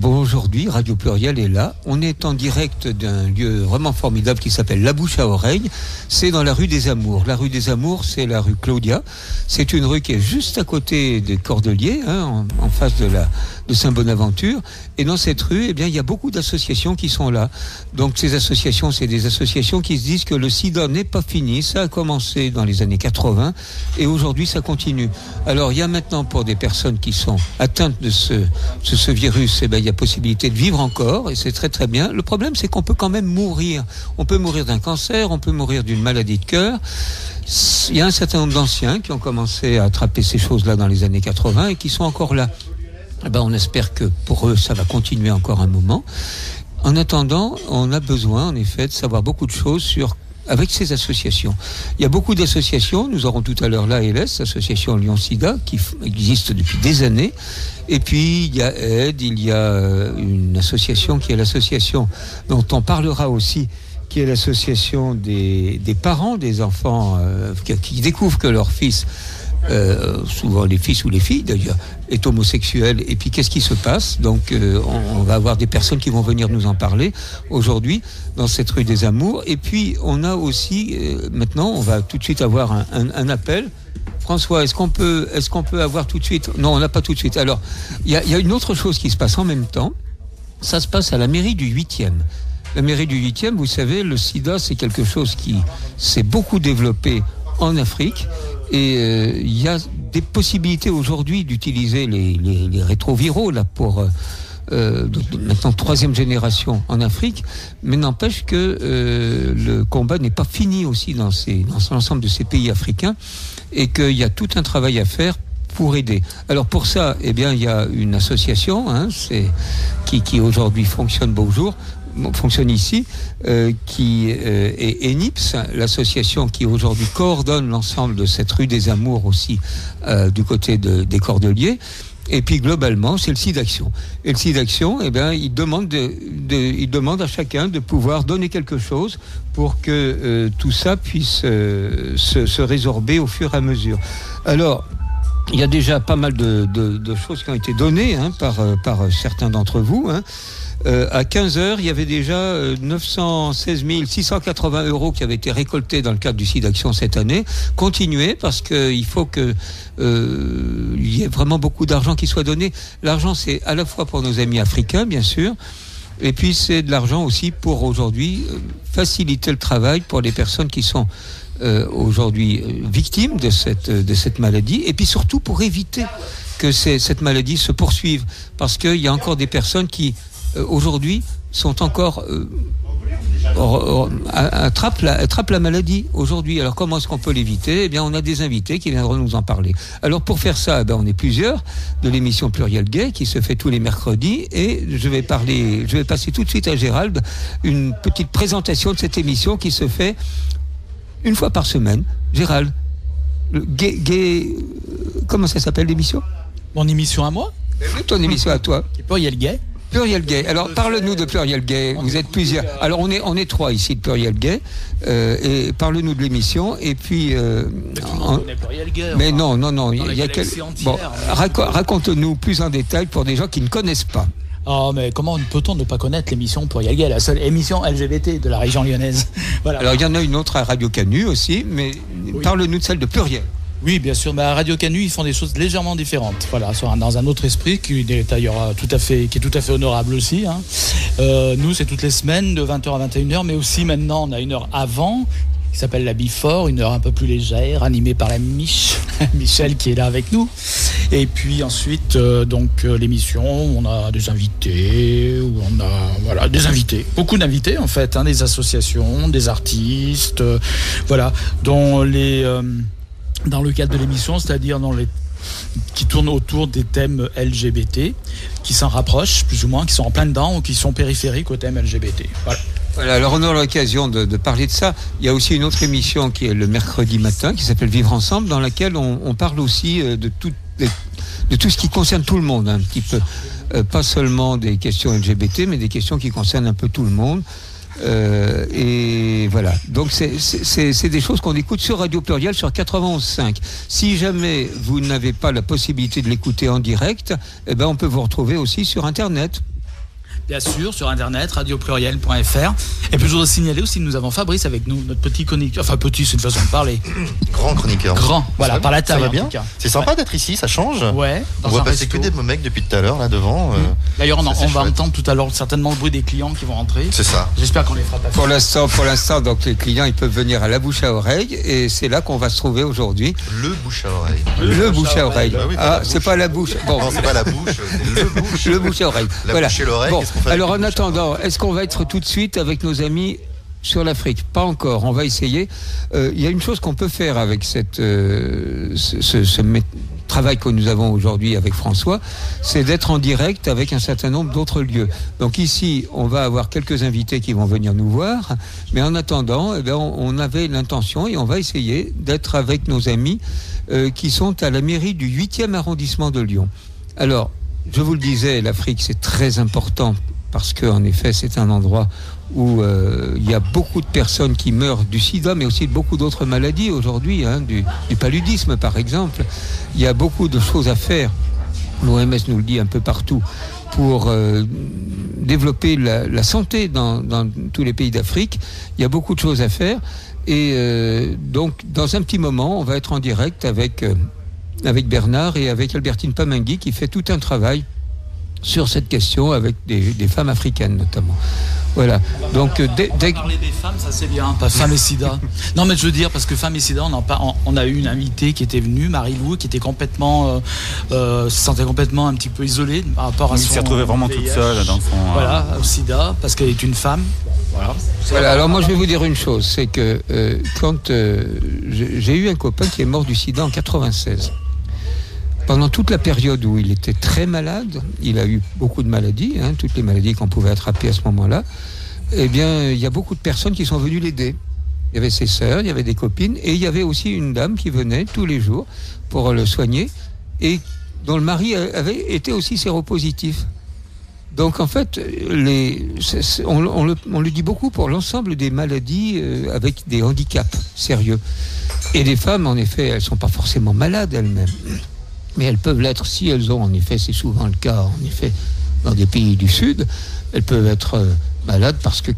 bon, aujourd'hui, Radio Pluriel est là. On est en direct d'un lieu vraiment formidable qui s'appelle La Bouche à Oreille. C'est dans la rue des Amours. La rue des Amours, c'est la rue Claudia. C'est une rue qui est juste à côté des Cordeliers, hein, en, en, face de la de Saint-Bonaventure. Et dans cette rue, eh bien, il y a beaucoup d'associations qui sont là. Donc, ces associations, c'est des associations qui se disent que le SIDA n'est pas fini. Ça a commencé dans les années 80 et aujourd'hui, ça continue. Alors, il y a maintenant pour des personnes qui sont atteintes de ce, ce virus, eh il y a possibilité de vivre encore et c'est très très bien. Le problème, c'est qu'on peut quand même mourir. On peut mourir d'un cancer, on peut mourir d'une maladie de cœur. Il y a un certain nombre d'anciens qui ont commencé à attraper ces choses-là dans les années 80 et qui sont encore là. Eh ben, on espère que pour eux, ça va continuer encore un moment. En attendant, on a besoin, en effet, de savoir beaucoup de choses sur avec ces associations. Il y a beaucoup d'associations, nous aurons tout à l'heure l'ALS, Association Lyon-Sida, qui existe depuis des années. Et puis, il y a Aide, il y a une association qui est l'association dont on parlera aussi, qui est l'association des, des, parents des enfants euh, qui, découvrent que leur fils, euh, souvent les fils ou les filles d'ailleurs, est homosexuel. Et puis qu'est-ce qui se passe Donc euh, on, va avoir des personnes qui vont venir nous en parler aujourd'hui dans cette rue des Amours. Et puis on a aussi, euh, maintenant, on va tout de suite avoir un, appel. François, est-ce qu'on peut, est-ce qu'on peut avoir tout de suite? Non, on n'a pas tout de suite. Alors, il y, y a, une autre chose qui se passe en même temps. Ça se passe à la mairie du 8e. La mairie du 8e, vous savez, le sida, c'est quelque chose qui s'est beaucoup développé en Afrique. Et il euh, y a des possibilités aujourd'hui d'utiliser les, rétroviraux là pour euh, maintenant troisième génération en Afrique, mais n'empêche que euh, le combat n'est pas fini aussi dans, ces, dans l'ensemble de ces pays africains et qu'il y a tout un travail à faire pour aider. Alors pour ça, eh bien, il y a une association hein, qui, qui aujourd'hui fonctionne beau jour, fonctionne ici, euh, qui euh, est ENIPS, l'association qui aujourd'hui coordonne l'ensemble de cette rue des Amours aussi euh, du côté de, des Cordeliers. Et puis globalement, c'est le SIDAction. Et le SIDAction, eh bien, il demande, de, de, il demande à chacun de pouvoir donner quelque chose pour que euh, tout ça puisse euh, se, se, résorber au fur et à mesure. Alors, il y a déjà pas mal de, de choses qui ont été données hein, par, par certains d'entre vous. Hein. Euh, à 15 heures, il y avait déjà euh, 916 680 euros qui avaient été récoltés dans le cadre du site d'action cette année. Continuez parce qu'il faut que euh, il y ait vraiment beaucoup d'argent qui soit donné. L'argent, c'est à la fois pour nos amis africains, bien sûr, et puis c'est de l'argent aussi pour aujourd'hui euh, faciliter le travail pour les personnes qui sont euh, aujourd'hui victimes de cette, de cette maladie, et puis surtout pour éviter que cette maladie se poursuive, parce qu'il y a encore des personnes qui euh, aujourd'hui sont encore euh, attrapent la, attrape la maladie aujourd'hui. Alors comment est-ce qu'on peut l'éviter? Eh bien, on a des invités qui viendront nous en parler. Alors pour faire ça, eh ben, on est plusieurs de l'émission Pluriel Gay qui se fait tous les mercredis et je vais parler, je vais passer tout de suite à Gérald une petite présentation de cette émission qui se fait une fois par semaine. Gérald, le gay, gay comment ça s'appelle l'émission? Mon émission à moi? Ton émission à toi. Pluriel Gay Pluriel Gay. Alors parle-nous de Pluriel Gay. Vous êtes plusieurs. Alors on est on est trois ici de Pluriel Gay. Euh, et parle-nous de l'émission. Et puis. Euh, en... Pluriel Gay, mais non non non. Il y a quel... bon raco raconte-nous plus en détail pour des gens qui ne connaissent pas. Oh, mais comment peut-on ne pas connaître l'émission Pluriel Gay, la seule émission LGBT de la région lyonnaise voilà. Alors il y en a une autre à Radio Canu aussi, mais oui. parle-nous de celle de Pluriel. Oui, bien sûr. Mais à Radio Canu, ils font des choses légèrement différentes. Voilà, dans un autre esprit qui est d'ailleurs tout à fait, qui est tout à fait honorable aussi. Hein. Euh, nous, c'est toutes les semaines de 20h à 21h, mais aussi maintenant, on a une heure avant qui s'appelle la Bifort, une heure un peu plus légère, animée par la Mich, Michel qui est là avec nous. Et puis ensuite, euh, donc euh, l'émission, on a des invités, on a voilà des invités, beaucoup d'invités en fait, hein, des associations, des artistes, euh, voilà, dont les dans le cadre de l'émission, c'est-à-dire dans les qui tournent autour des thèmes LGBT, qui s'en rapprochent plus ou moins, qui sont en plein dedans ou qui sont périphériques au thème LGBT. Voilà. Alors on a l'occasion de, parler de ça. Il y a aussi une autre émission qui est le mercredi matin, qui s'appelle Vivre ensemble, dans laquelle on, parle aussi de tout, de, tout ce qui concerne tout le monde, un petit peu. Euh, pas seulement des questions LGBT, mais des questions qui concernent un peu tout le monde. Euh, et voilà. Donc c'est des choses qu'on écoute sur Radio Pluriel sur 91.5. Si jamais vous n'avez pas la possibilité de l'écouter en direct, eh ben on peut vous retrouver aussi sur Internet. Bien sûr, sur internet, radiopluriel.fr. Et puis je voudrais signaler aussi que nous avons Fabrice avec nous, notre petit chroniqueur. Enfin, petit, c'est une façon de parler. Grand chroniqueur. Grand, voilà, par la va taille. Ça va bien. C'est sympa d'être ici, ça change. Ouais, On dans un passer resto. que des mecs depuis tout à l'heure, là devant. euh, D'ailleurs, on, va entendre tout à l'heure certainement le bruit des clients qui vont rentrer. C'est ça. J'espère qu'on les fera pas Pour l'instant, pour l'instant, donc les clients, ils peuvent venir à la bouche à oreille, et c'est là qu'on va se trouver aujourd'hui. Le bouche à oreille. Le, bouche à oreille. Bah oui, ah, la c'est bouche. pas la bouche. Bon, Non, c'est pas la bouche, le bouche. le bouche à oreille. La voilà. bouche et l'oreille, Bon, alors en attendant, est-ce qu'on va être tout de suite avec nos amis sur l'Afrique? Pas encore. On va essayer. Euh, Il y a une chose qu'on peut faire avec cette, euh, ce, ce- ce mé- travail que nous avons aujourd'hui avec François, c'est d'être en direct avec un certain nombre d'autres lieux. Donc ici, on va avoir quelques invités qui vont venir nous voir, mais en attendant, eh bien, on, on avait l'intention et on va essayer d'être avec nos amis euh, qui sont à la mairie du 8e arrondissement de Lyon. Alors, je vous le disais, l'Afrique, c'est très important parce qu'en effet, c'est un endroit où euh, il y a beaucoup de personnes qui meurent du sida, mais aussi de beaucoup d'autres maladies aujourd'hui, hein, du, paludisme par exemple. Il y a beaucoup de choses à faire. L'OMS nous le dit un peu partout pour euh, développer la, santé dans, tous les pays d'Afrique. Il y a beaucoup de choses à faire. Et euh, donc, dans un petit moment, on va être en direct avec, avec Bernard et avec Albertine Pamengui qui fait tout un travail sur cette question avec des, des femmes africaines notamment. Voilà. Donc, euh, dès, On va dès- parler des femmes, ça c'est bien, pas femmes et sida. Non, mais je veux dire, parce que femmes et sida, on, en on- on a eu une invitée qui était venue, Marie-Lou, qui était complètement, euh, euh, se sentait complètement un petit peu isolée par rapport à Elle son. s'est retrouvée vraiment toute seule dans son. euh, Voilà, au sida, parce qu'elle est une femme. Voilà. Voilà, alors moi je vais vous dire une chose, c'est que euh, quand euh, j'ai j'ai eu un copain qui est mort du sida en 96. Pendant toute la période où il était très malade, il a eu beaucoup de maladies, hein, toutes les maladies qu'on pouvait attraper à ce moment-là, eh bien il y a beaucoup de personnes qui sont venues l'aider. Il y avait ses sœurs, il y avait des copines, et il y avait aussi une dame qui venait tous les jours pour le soigner, et dont le mari avait été aussi séropositif. Donc en fait, on, le, on le dit beaucoup pour l'ensemble des maladies euh, avec des handicaps sérieux. Et les femmes, en effet, elles sont pas forcément malades elles-mêmes, mais elles peuvent l'être si elles ont, en effet, c'est souvent le cas, en effet, dans des pays du Sud, elles peuvent être euh, malades parce que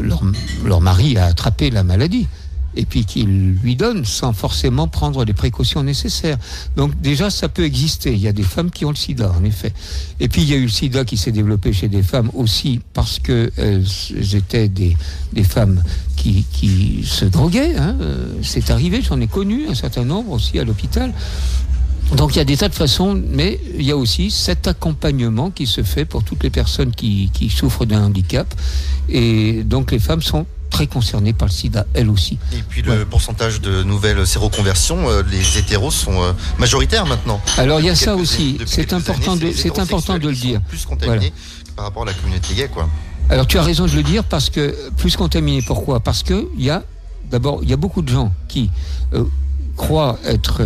leur, leur mari a attrapé la maladie et puis qu'il lui donne sans forcément prendre les précautions nécessaires. Donc déjà, ça peut exister. Il y a des femmes qui ont le sida, en effet. Et puis il y a eu le sida qui s'est développé chez des femmes aussi parce que elles étaient des, des femmes qui, qui se droguaient. hein. Euh, C'est arrivé, j'en ai connu un certain nombre aussi à l'hôpital. Donc il y a des tas de façons, mais il y a aussi cet accompagnement qui se fait pour toutes les personnes qui, qui souffrent d'un handicap. Et donc les femmes sont très concernées par le sida, elles aussi. Et puis le pourcentage de nouvelles séroconversions, euh, les hétéros sont euh, majoritaires maintenant. Alors il y a ça aussi, c'est important, années, de, c'est important de le dire. Plus contaminés par rapport à la communauté gay, quoi. Alors tu as raison de le dire parce que plus contaminé, pourquoi? Parce que il y a d'abord il y a beaucoup de gens qui euh, croient être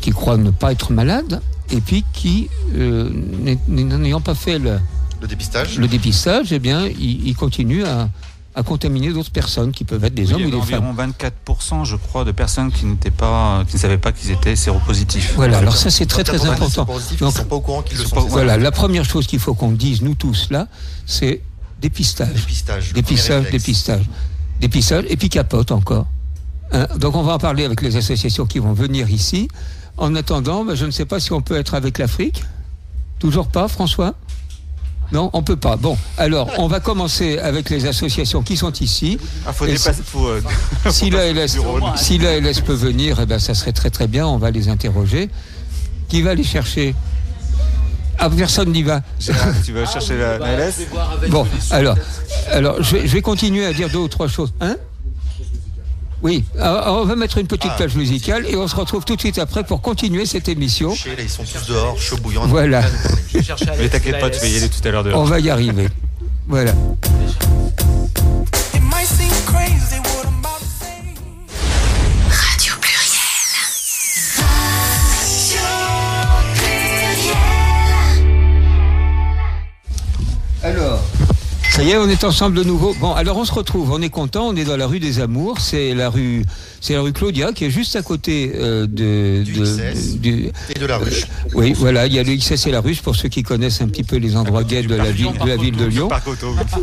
qui croient ne pas être malades et puis qui euh, n'ay- n'ayant pas fait le, Le dépistage. le dépistage, eh bien ils, ils continuent à, à contaminer d'autres personnes qui peuvent être des oui, hommes il y ou avait des femmes. environ 24%, je crois, de personnes qui n'étaient pas, qui ne savaient pas qu'ils étaient séropositifs. Voilà, alors ça c'est très très 90 important. Donc, ils sont pas au courant qu'ils le sont. pas- Voilà, la première chose qu'il faut qu'on dise nous tous là, c'est dépistage. Dépistage. Dépistage, dépistage. Dépistage et puis capote encore. Hein, donc on va en parler avec les associations qui vont venir ici. En attendant, ben, je ne sais pas si on peut être avec l'Afrique. Toujours pas, François? Non, on peut pas. Bon, alors on va commencer avec les associations qui sont ici. Ah, faut dépasser, faut, euh, Si la LS, si la LS peut venir, eh ben, ça serait très très bien. On va les interroger. Qui va les chercher? Ah, personne n'y va. Gérard, tu vas chercher la, la LS Bon, alors, alors je, vais, je vais continuer à dire deux ou trois choses. Hein? Oui, alors, on va mettre une petite Ah. page musicale et on se retrouve tout de suite après pour continuer cette émission. Chez, là, ils sont tous dehors, chaud bouillant. Voilà. Mais t'inquiète pas, tu vas y aller tout à l'heure On dehors. va y arriver. Voilà. Ça y est, on est ensemble de nouveau. Bon, alors on se retrouve, on est content, on est dans la rue des Amours, c'est la rue, c'est la rue Claudia qui est juste à côté euh, de, Du de- XS. du- Et de la ruche. oui, voilà, il y a le XS et la ruche pour ceux qui connaissent un petit peu les endroits gays de la ville, de la ville de Lyon.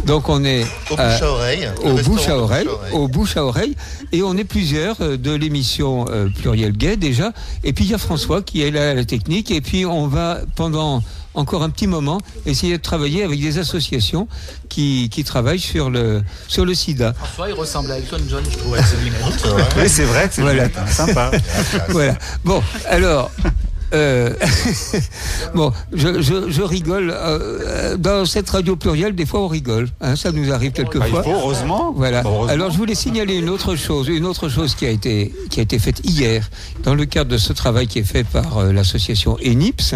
Donc on est Au à- bouche à oreille. le au bouche à oreille, au bouche à oreille, et on est plusieurs euh, de l'émission euh, Pluriel Gay déjà. Et puis il y a François qui est là à la technique, et puis on va pendant encore un petit moment essayer de travailler avec des associations qui, qui travaillent sur le sur le SIDA. François, il ressemble à Elton John, je trouve. Oui, c'est vrai c'est Voilà. sympa. Voilà. Bon, alors. Euh, bon, je, je, je rigole. euh, dans cette radio plurielle, des fois on rigole. hein, ça nous arrive Bah, quelquefois. faut, heureusement. Voilà. Heureusement. Alors je voulais signaler une autre chose, une autre chose qui a été qui a été faite hier dans le cadre de ce travail qui est fait par euh, l'association ENIPS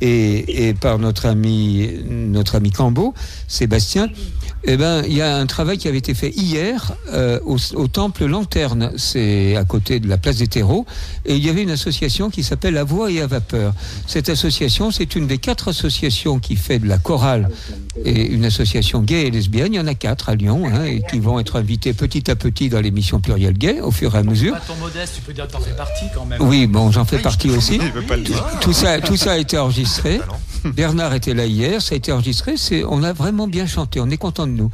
et, et par notre ami notre ami Cambo, Sébastien. Eh ben, il y a un travail qui avait été fait hier euh, au, au temple Lanterne, c'est à côté de la place des terreaux, et il y avait une association qui s'appelle À Voix et à Vapeur. Cette association, c'est une des quatre associations qui fait de la chorale et une association gay et lesbienne. Il y en a quatre à Lyon, hein, et qui vont être invités petit à petit dans l'émission plurielle gay au fur et à mesure. Pas ton modeste, tu peux dire que t'en fais partie quand même. Oui, bon, j'en fais partie aussi. Il veut pas le dire. Tout ça, tout ça a été enregistré. Bernard était là hier, ça a été enregistré. C'est, on a vraiment bien chanté, on est content de nous.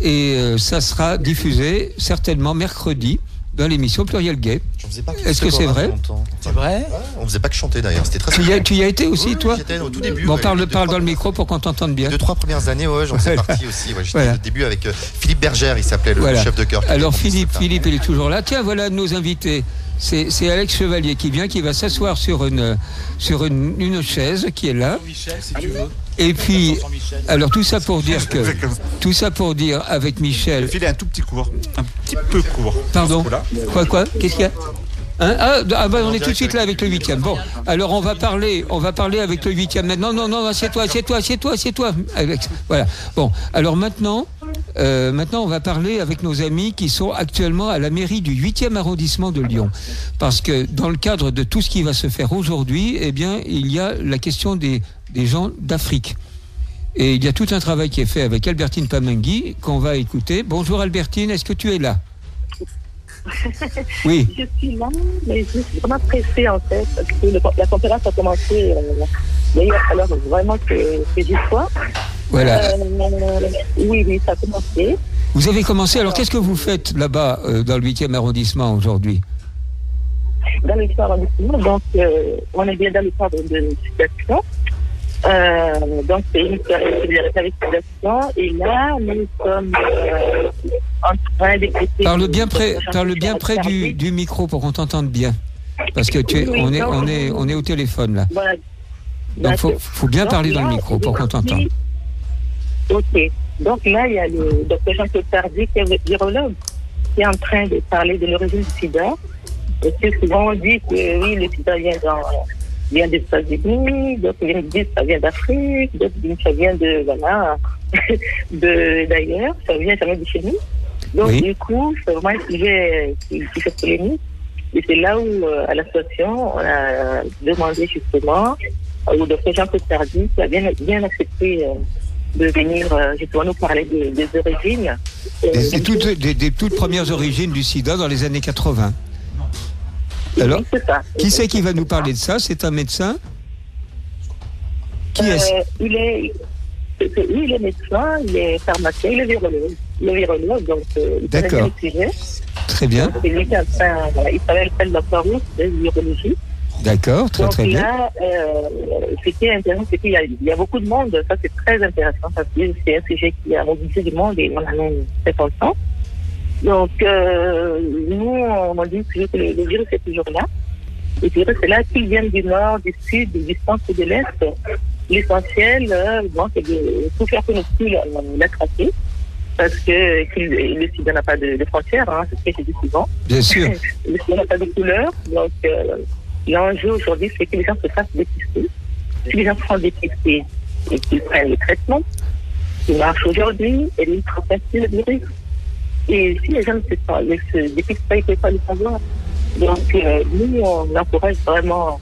Et euh, ça sera diffusé certainement mercredi dans l'émission Pluriel Gay. Est-ce que c'est vrai. C'est vrai Ouais, On faisait pas que chanter d'ailleurs, c'était très Tu y, as, tu y as été aussi, Oui, toi J'étais au tout début. Bon, ouais, parle, deux, parle trois dans le micro pour qu'on t'entende bien. Les deux, trois premières années, ouais, j'en Voilà. partie aussi. Ouais, J'étais Voilà. au début avec euh, Philippe Bergère, il s'appelait le Voilà. chef de chœur. Alors Philippe. Philippe, il est toujours là. Tiens, voilà nos invités. C'est c'est Alex Chevalier qui vient, qui va s'asseoir sur une sur une, une chaise qui est là. Michel, si tu veux. Et puis, alors tout ça pour dire que C'est tout ça pour dire avec Michel. Filer un tout petit cours. Un petit peu court. Pardon. Quoi quoi Qu'est-ce qu'il y a Hein ah, ah bah on est tout de suite là avec le huitième. Bon, alors on va parler, on va parler avec le huitième maintenant. Non, non, non, assieds-toi, assieds-toi, assieds-toi, assieds-toi. Alex. Voilà. Bon, alors maintenant, euh, maintenant on va parler avec nos amis qui sont actuellement à la mairie du 8e arrondissement de Lyon, parce que dans le cadre de tout ce qui va se faire aujourd'hui, eh bien, il y a la question des des gens d'Afrique. Et il y a tout un travail qui est fait avec Albertine Pamengui qu'on va écouter. Bonjour Albertine, est-ce que tu es là? Oui. Je suis là, mais je suis vraiment pressée en fait, parce que le- la conférence a commencé. Euh, D'ailleurs, alors vraiment que, que j'y sois. Voilà. Euh, oui, oui, ça a commencé. Vous avez commencé, alors qu'est-ce que vous faites là-bas euh, dans le 8e arrondissement aujourd'hui? Dans le arrondissement, donc euh, on est bien dans le cadre de. Euh, donc c'est une situation et là nous sommes euh, en train d'écouter. Parle bien près, parle bien près du, du micro pour qu'on t'entende bien. Parce que tu es, Oui, on, est, donc- on, est, on est au téléphone là. Voilà. Donc faut, D'accord. faut bien Donc parler dans le micro pour qu'on t'entende. Ok. Donc là, il y a le docteur Jean-Claude Tardy, qui est virologue, qui est en train de parler de l'origine du sida. Parce que souvent on dit que oui, le sida vient, dans, vient des États-Unis, d'autres dire que ça vient d'Afrique, d'autres disent que ça vient de, voilà, d'ailleurs, ça vient jamais de chez nous. Donc Oui. du coup, c'est vraiment un sujet qui, qui fait polémique. Et c'est là où, euh, à l'association, on a demandé justement au docteur Jean-Claude Tardy, qui a bien, bien accepté euh, de venir euh, justement nous parler des, des origines. Des, des toutes, des- toutes premières origines du sida dans les années 80. Alors, oui, c'est ça. qui c'est qui va nous parler de ça? C'est un médecin? Qui est-ce? Euh, il est, il est médecin, il est pharmacien, il est virologue. Il est virologue, donc euh, il D'accord. le. Très bien. C'est lui un- il à la Croix-Rouge de virologie. D'accord, très donc très bien. là, euh, c'était intéressant, c'est qu'il y, a- il y a beaucoup de monde, ça c'est très intéressant parce que c'est un sujet qui a mobilisé du monde et on en a très content. Donc, euh, nous, on dit toujours que le, le virus est toujours là. Le virus est là, qu'il vienne du nord, du sud, du centre ou de l'est. L'essentiel, euh, bon, c'est de tout faire pour ne plus la- l'attraper. Parce que le sida n'a pas de, de frontières, hein, c'est ce que je dis souvent. Bien sûr. Le sida n'a pas de couleur. Donc, euh, l'enjeu aujourd'hui, c'est que les gens se fassent dépister. Si les gens sont dépistés et qu'ils prennent le traitement, qui marche aujourd'hui, et ils transmettent le virus. Et si les gens ne se, dépistent pas, ils ne peuvent pas le savoir. Donc, euh, nous, on encourage vraiment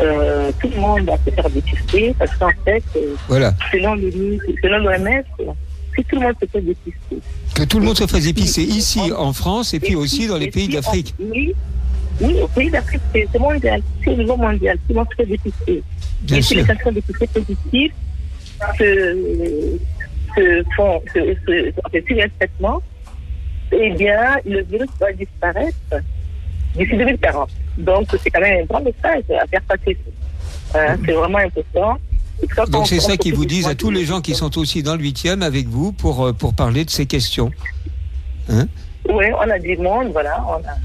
euh, tout le monde à se faire dépister parce qu'en fait, euh, Voilà. selon l'OMS, que tout le monde se fait dépister. Que tout le monde se fasse épicer ici en France et puis aussi dans les pays d'Afrique. Oui, oui, au pays d'Afrique, c'est c'est mondial, c'est au niveau mondial, monde se fait dépister. Bien sûr. les personnes dépistées positives se, se font, se, se, enfin, suivent un traitement, eh bien, le virus va disparaître d'ici 2040. Donc, c'est quand même un grand message à faire passer. Hein, c'est vraiment important. Donc c'est ça qu'ils vous disent à tous les gens qui sont aussi dans le huitième avec vous pour, euh, pour parler de ces questions. Hein? Oui, on a du monde, voilà. On a,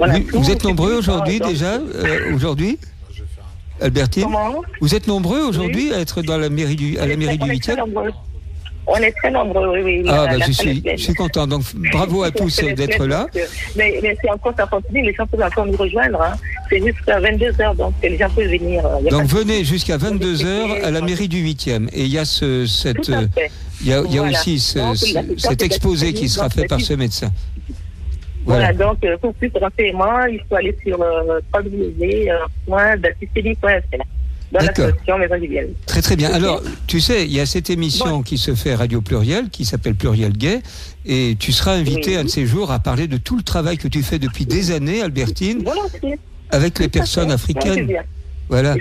a vous, êtes nombreux aujourd'hui déjà euh, Aujourd'hui Albertine Comment Vous êtes nombreux aujourd'hui à être dans la mairie du, à la mairie du On est très 8e nombreux. On est très nombreux, oui, oui. Ah, bah, je, suis, je suis content. Donc, bravo à tous d'être là. euh, Mais, mais c'est encore, ça continue, les gens peuvent encore nous rejoindre. Hein. C'est jusqu'à 22h, donc les gens peuvent venir. euh, Donc, venez jusqu'à 22h à la mairie du 8e. Et il y a, ce, cette, euh, il y a, il y a Voilà. aussi ce- Donc, ce- la- cet exposé qui sera fait par ce médecin. Voilà, Voilà. donc euh, pour plus de renseignements, il faut aller sur euh, www.dassistelie.fr dans D'accord. l'association Maison du. Très très bien. Alors, tu sais, il y a cette émission qui se fait Radio Pluriel, qui s'appelle Pluriel Gay, et tu seras invité Oui. un de ces jours à parler de tout le travail que tu fais depuis des années, Albertine, avec les personnes africaines. Plaisir. Voilà.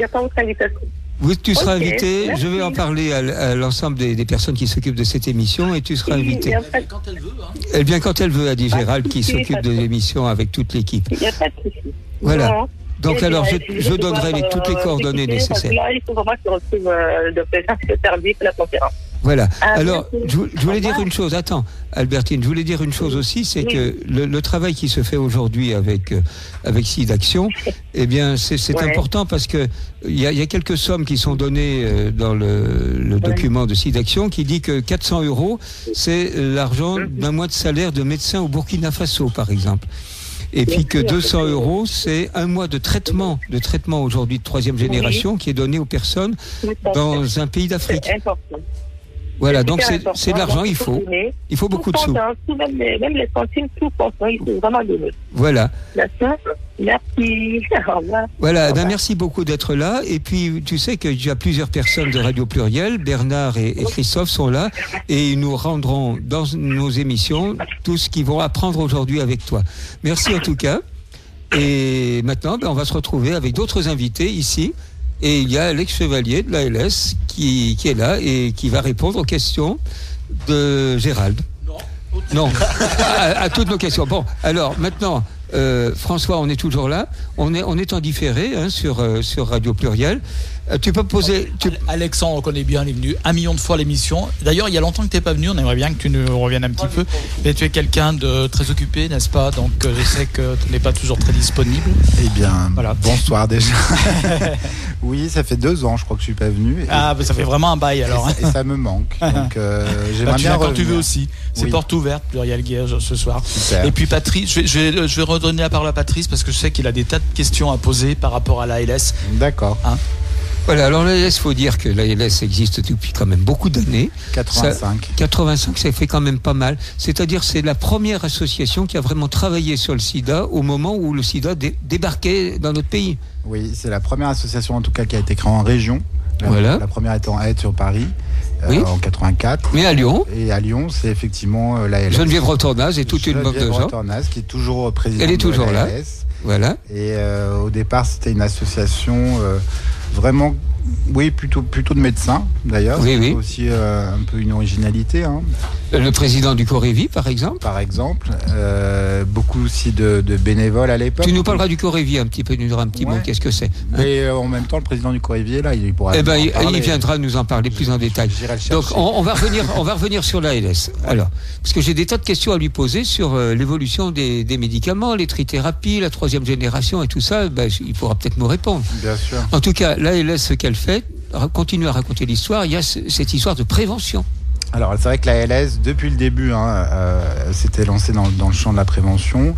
Oui, tu seras invité. merci. Je vais en parler à, l'ensemble des, des personnes qui s'occupent de cette émission, et tu seras Il invité. pas de- Quand elle veut, hein. Elle vient quand elle veut, a dit de Gérald, qui s'occupe de l'émission avec toute l'équipe. il n'y a pas de souci. Voilà. Non. Donc alors, je, je donnerai les- toutes les euh, coordonnées que nécessaires. Là, il faut vraiment se retrouve euh, le docteur Servi pour la conférence. Voilà. Ah, Alors, je, vou- je voulais dire une chose. Attends, Albertine, je voulais dire une chose aussi, c'est Oui. que le, le travail qui se fait aujourd'hui avec euh, avec SIDAction, eh bien, c'est Ouais. important parce que il y a, y a quelques sommes qui sont données euh, dans le, le document de SIDAction qui dit que 400 euros, c'est l'argent Mhm. d'un mois de salaire de médecin au Burkina Faso, par exemple. Et puis que sûr, 200 c'est- euros, c'est un mois de traitement, de traitement aujourd'hui de troisième génération qui est donné aux personnes dans un pays d'Afrique. Voilà, donc c'est de l'argent, il faut. donner. Il faut beaucoup de sous. hein, tout, même, les, même les centimes, tout compte. hein, Il faut vraiment donner. Voilà, Merci. Au revoir. voilà. Au ben, merci beaucoup d'être là. Et puis, tu sais qu'il y a plusieurs personnes de Radio Pluriel. Bernard et, et Christophe sont là et ils nous rendront dans nos émissions tout ce qu'ils vont apprendre aujourd'hui avec toi. Merci en tout cas. Et maintenant, ben, on va se retrouver avec d'autres invités ici. Et il y a Alex Chevalier de l'ALS qui, qui est là et qui va répondre aux questions de Gérald. Non, à, à toutes nos questions. Bon, alors maintenant, euh, François, on est toujours là. On est, on est en différé hein, sur, euh, sur Radio Pluriel. Euh, tu peux poser. Tu... Alexandre, on connaît bien, il est venu un million de fois à l'émission. D'ailleurs, il y a longtemps que tu n'es pas venu, on aimerait bien que tu nous reviennes un petit peu. Mais tu es quelqu'un de très occupé, n'est-ce pas? Donc euh, je sais que tu n'es pas toujours très disponible. Eh bien, Voilà. bonsoir déjà. oui, ça fait deux ans, je crois que je suis pas venu. Et, Ah, bah, ça fait vraiment un bail alors. hein. ça, et ça me manque. Donc, euh, j'aimerais Bah, tu bien viens quand tu veux aussi. C'est Oui. porte ouverte, Pluriel Guerre ce soir. Super. Et puis Patrice, je vais, je, vais, je vais redonner la parole à Patrice parce que je sais qu'il a des tas de questions à poser par rapport à l'ALS. D'accord. Voilà, alors l'ALS, il faut dire que l'ALS existe depuis quand même beaucoup d'années. 85. 85, ça fait quand même pas mal. C'est-à-dire, c'est la première association qui a vraiment travaillé sur le sida au moment où le sida dé- débarquait dans notre pays. Oui, c'est la première association en tout cas qui a été créée en région. La, Voilà. la première étant à Aide sur Paris euh, Oui. en 84. Mais à Lyon, Et à Lyon, c'est effectivement euh, l'ALS. Geneviève Rotornaz et toute une bande de gens. Qui est toujours présidente Elle est de toujours là. Voilà. Et euh, au départ, c'était une association euh, vraiment, oui, plutôt, plutôt de médecins d'ailleurs. Oui, oui. aussi euh, un peu une originalité, hein, Le président du Corévi, par exemple? par exemple. Euh, beaucoup aussi de, de bénévoles à l'époque. Tu nous parleras du Corévi un petit peu, nous diras un petit Ouais. mot, qu'est-ce que c'est Mais euh, en même temps, le président du Corévier, là, il pourra. Eh ben, il, viendra nous en parler plus en détail. Donc, on, on va revenir, on va revenir sur l'ALS. Alors, parce que j'ai des tas de questions à lui poser sur euh, l'évolution des, des médicaments, les trithérapies, la troisième génération et tout ça. Ben, il pourra peut-être nous répondre. Bien sûr. En tout cas, l'ALS, ce qu'elle fait, ra- continue à raconter l'histoire. Il y a ce- cette histoire de prévention. Alors, c'est vrai que la LS, depuis le début, hein, euh, s'était lancée dans, dans le champ de la prévention.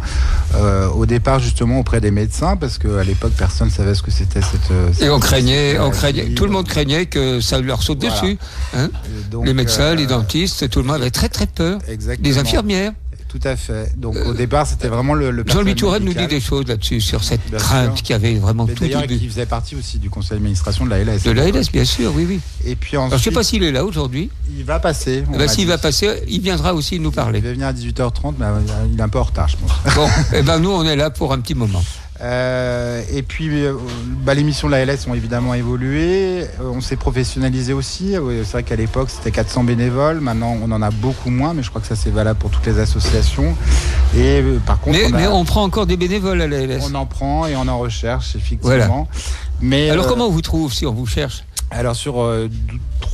Euh, au départ, justement, auprès des médecins, parce qu'à l'époque, personne ne savait ce que c'était cette. euh, Et on craignait, on craignait, tout le monde craignait que ça leur saute Voilà. dessus. hein. Donc, les médecins, euh, les dentistes, tout le monde avait très très peur. Exactement. Les infirmières. Tout à fait. Donc au départ, c'était vraiment le. le Jean-Louis Touraine nous dit des choses là-dessus, sur cette Bien crainte qui avait vraiment Mais tout début. qui faisait partie aussi du conseil d'administration de la LS. De l'ALS, bien sûr, oui, oui. Et puis Alors, je ne sais pas s'il est là aujourd'hui. il va passer. Eh ben, S'il va passer, il viendra aussi nous Il parler. va venir à 18h30, mais euh, il est un peu en retard, je pense. Bon, eh ben, nous, on est là pour un petit moment. Euh, et puis, euh, bah, les missions de la LS ont évidemment évolué. Euh, on s'est professionnalisé aussi. Oui, C'est vrai qu'à l'époque, c'était 400 bénévoles. Maintenant, on en a beaucoup moins, mais je crois que ça, c'est valable pour toutes les associations. Et euh, par contre, Mais, on, a- mais on prend encore des bénévoles à l'ALS. on en prend et on en recherche, effectivement. Voilà. Mais, Alors, euh, comment on vous trouve si on vous cherche Alors, sur euh,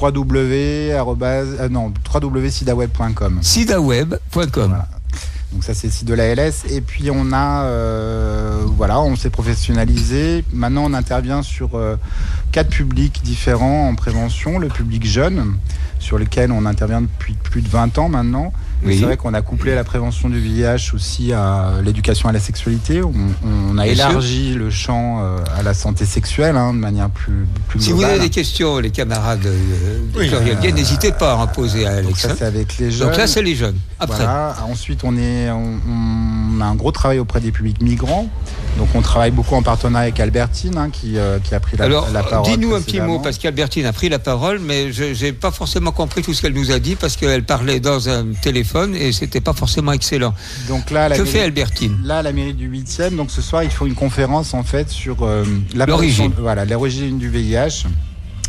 www, euh, non, www.sidaweb.com. sidaweb.com. Voilà. Donc ça c'est le de la LS et puis on a euh, voilà on s'est professionnalisé. Maintenant on intervient sur euh, quatre publics différents en prévention. Le public jeune sur lequel on intervient depuis plus de 20 ans maintenant. Oui. C'est vrai qu'on a couplé la prévention du VIH aussi à l'éducation à la sexualité. On, on a Bien sûr. élargi le champ euh, à la santé sexuelle hein, de manière plus, plus Si vous avez des questions, les camarades euh, de Oui. N'hésitez pas à en poser à Donc Alex. ça hein. c'est avec les jeunes. Donc là, c'est les jeunes. Après, Voilà. Ensuite, on, est, on, on a un gros travail auprès des publics migrants. Donc, on travaille beaucoup en partenariat avec Albertine, hein, qui, euh, qui a pris la, alors la parole. dis-nous un petit mot, parce qu'Albertine a pris la parole, mais je n'ai pas forcément compris tout ce qu'elle nous a dit, parce qu'elle parlait dans un téléphone et c'était pas forcément excellent. Donc là, la Que mairie- fait Albertine? Là, à la mairie du 8e, donc ce soir, ils font une conférence en fait sur euh, L'origine. Voilà, l'origine du VIH.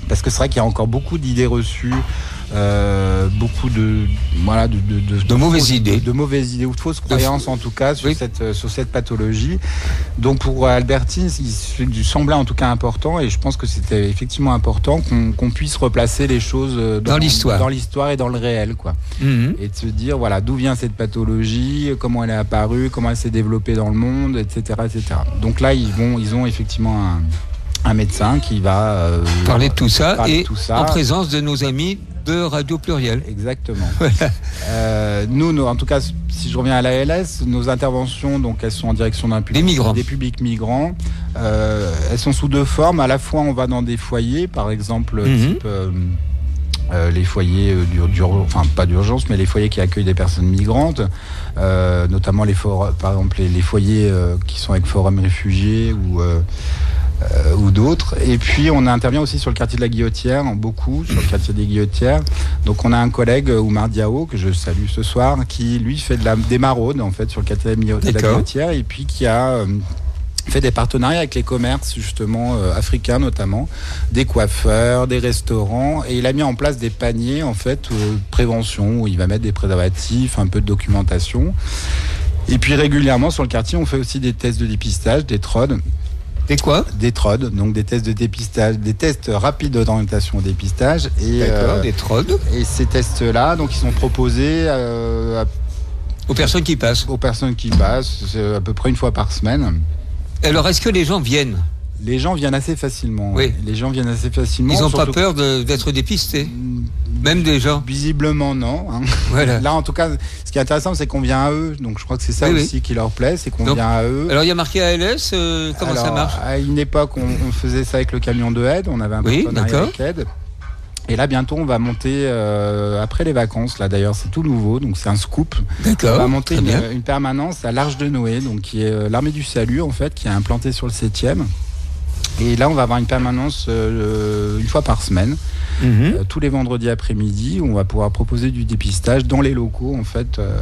Parce que c'est vrai qu'il y a encore beaucoup d'idées reçues, euh, beaucoup de, voilà, de, de, De mauvaises fausses- idées. De, mauvaises idées ou de fausses croyances en tout cas sur, Oui. cette, euh, sur cette pathologie. Donc pour Albertine, il semblait en tout cas important et je pense que c'était effectivement important qu'on qu'on puisse replacer les choses euh, Dans l'histoire. dans l'histoire et dans le réel. quoi Mhm. et de se dire voilà d'où vient cette pathologie, comment elle est apparue, comment elle s'est développée dans le monde, etc., etc. Donc là ils vont, ils ont effectivement un, un médecin qui va euh, Parler de tout ça et tout ça. en présence de nos amis de Radio Pluriel. Exactement. Euh, nous, nous, en tout cas, si je reviens à la LS, nos interventions, donc elles sont en direction d'un public, Des migrants. des publics migrants. Euh, elles sont sous deux formes. À la fois, on va dans des foyers, par exemple, Mhm. type euh, les foyers euh, d'ur- d'ur- enfin pas d'urgence, mais les foyers qui accueillent des personnes migrantes, euh, notamment les for- par exemple les, les foyers euh, qui sont avec Forum Réfugiés ou euh, ou d'autres. Et puis on intervient aussi sur le quartier de la Guillotière, beaucoup sur le quartier des Guillotières. Donc on a un collègue, Oumar Diao, que je salue ce soir, qui lui fait de la, des maraudes en fait sur le quartier de la de la. Guillotière et puis qui a euh, fait des partenariats avec les commerces justement euh, africains notamment, des coiffeurs, des restaurants et il a mis en place des paniers en fait euh, prévention où il va mettre des préservatifs, un peu de documentation. Et puis régulièrement sur le quartier, on fait aussi des tests de dépistage, des TROD, Et quoi des TROD, donc des tests de dépistage, des tests rapides d'orientation au dépistage. Et, D'accord, euh, des trodes et ces tests-là, donc ils sont proposés euh, à- aux personnes qui passent. aux personnes qui passent, à peu près une fois par semaine. Alors, est-ce que les gens viennent? Les gens viennent assez facilement. Oui. Les gens viennent assez facilement. Ils n'ont pas peur d'être dépistés Mm, Même des gens Visiblement non. hein. Voilà. Là en tout cas, ce qui est intéressant, c'est qu'on vient à eux. Donc je crois que c'est ça Oui, oui. aussi qui leur plaît, c'est qu'on vient à eux. Alors, il y a marqué ALS, euh, comment ça marche À une époque, on, on faisait ça avec le camion de aide. On avait un Oui, partenariat avec aide. Et là, bientôt, on va monter euh, après les vacances. Là, d'ailleurs, c'est tout nouveau, donc c'est un scoop. On va monter une permanence à l'Arche de Noé, donc qui est euh, l'armée du salut en fait, qui est implantée sur le 7e. Et là, on va avoir une permanence euh, une fois par semaine, Mhm. euh, tous les vendredis après-midi, où on va pouvoir proposer du dépistage dans les locaux en fait. euh,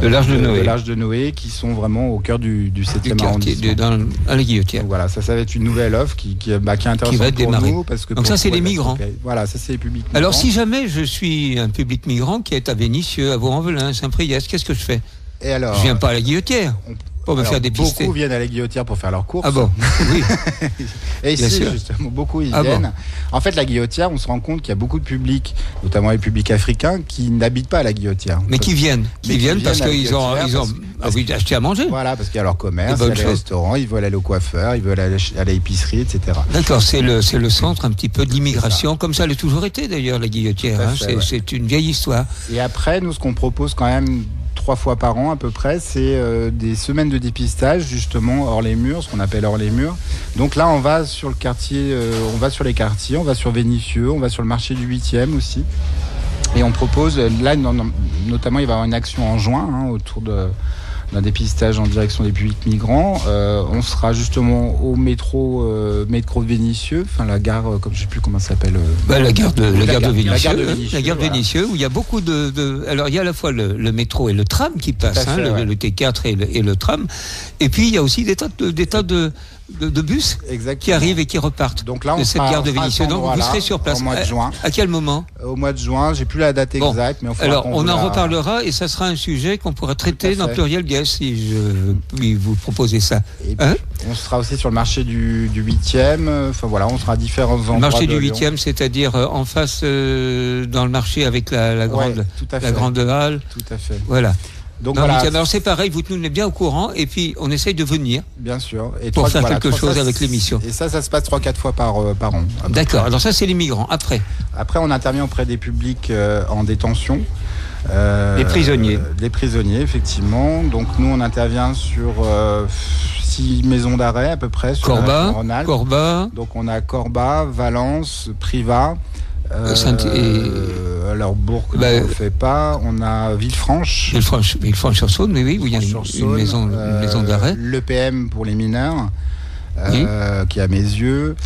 De l'Arche de Noé. l'Arche de Noé, qui sont vraiment au cœur du, du 7e Du quartier, arrondissement. de- dans, à la guillotière. Voilà, ça, ça va être une nouvelle offre qui, qui, bah, qui est intéressante va être pour démarrée. nous. Parce que Donc ça, c'est les migrants. Voilà, ça, c'est les publics Alors, migrants. si jamais je suis un public migrant qui est à Vénissieux, à Vaux-en-Velin, Saint-Priest, qu'est-ce que je fais? Et alors, Je viens pas à la guillotière pour me alors, faire dépister. Beaucoup viennent à la guillotière pour faire leurs courses. Ah bon Oui. Et Bien ici, sûr. justement, beaucoup ils Ah bon viennent. En fait, la guillotière, on se rend compte qu'il y a beaucoup de publics, notamment les publics africains, qui n'habitent pas à la guillotière. Mais qui viennent Qui viennent parce la qu'ils ont, ils ont parce- ah à manger. Voilà, parce qu'il y a leur commerce, il y a les restaurants, ils veulent aller au coiffeur, ils veulent aller à l'épicerie, etc. D'accord, c'est le, le centre un petit peu de l'immigration, comme ça elle a toujours été d'ailleurs, la guillotière. Hein. ouais. c'est une vieille histoire. Et après, nous, ce qu'on propose quand même trois fois par an à peu près, c'est euh, des semaines de dépistage justement hors les murs, ce qu'on appelle hors les murs. Donc là, on va sur le quartier, euh, on va sur les quartiers, on va sur Vénissieux, on va sur le marché du 8e aussi. Et on propose, là, notamment, il va y avoir une action en juin hein, autour de d'un dépistage en direction des publics migrants. Euh, on sera justement au métro, euh, métro de Vénissieux, enfin la gare, euh, comme je sais plus comment ça s'appelle. euh, Bah, la gare de, la La gare de gare- la Vénissieux, gare de hein, Vénissieux, la gare de voilà. Vénissieux, où il y a beaucoup de, de- alors il y a à la fois le, le métro et le tram qui passent, hein, le, ouais. le T4 et le, et le tram, et puis il y a aussi des tas de, des tas de, de, de bus Exactement. qui arrivent et qui repartent Donc là, on de cette gare de Vénissieux. Donc vous serez sur place. au mois de juin. À, quel moment? Au mois de juin, j'ai plus la date Bon. exacte, mais on, Alors, on en la- reparlera et ça sera un sujet qu'on pourra traiter dans. Pluriel Guest si je puis vous proposer ça. Et puis, Hein on sera aussi sur le marché du, du 8e. euh, Enfin voilà, on sera à différents endroits. Le marché du Lyon. 8e, c'est-à-dire euh, en face euh, dans le marché avec la, la Ouais, grande, tout à la grande halle. Tout à fait. Voilà. Donc voilà, 8e. Alors c'est pareil, vous tenez bien au courant et puis on essaye de venir. bien sûr. Et Pour faire quelque chose avec l'émission. Et ça, ça se passe 3-4 fois par, euh, par an. peu D'accord. Alors ça c'est les migrants. Après, Après, on intervient auprès des publics euh, en détention. Euh, Les prisonniers. euh, les prisonniers, effectivement. Donc nous, on intervient sur euh, six maisons d'arrêt à peu près. Sur Corba. Corba, Donc on a Corba, Valence, Privat. Euh, Saint- euh, alors Bourg, Bah, on ne le fait pas. On a Villefranche. Villefranche, Villefranche-sur-Saône, mais oui, où il y a une, Villefranche-sur-Saône, une maison, une euh, maison d'arrêt. L'EPM pour les mineurs, euh, qui est à mes yeux.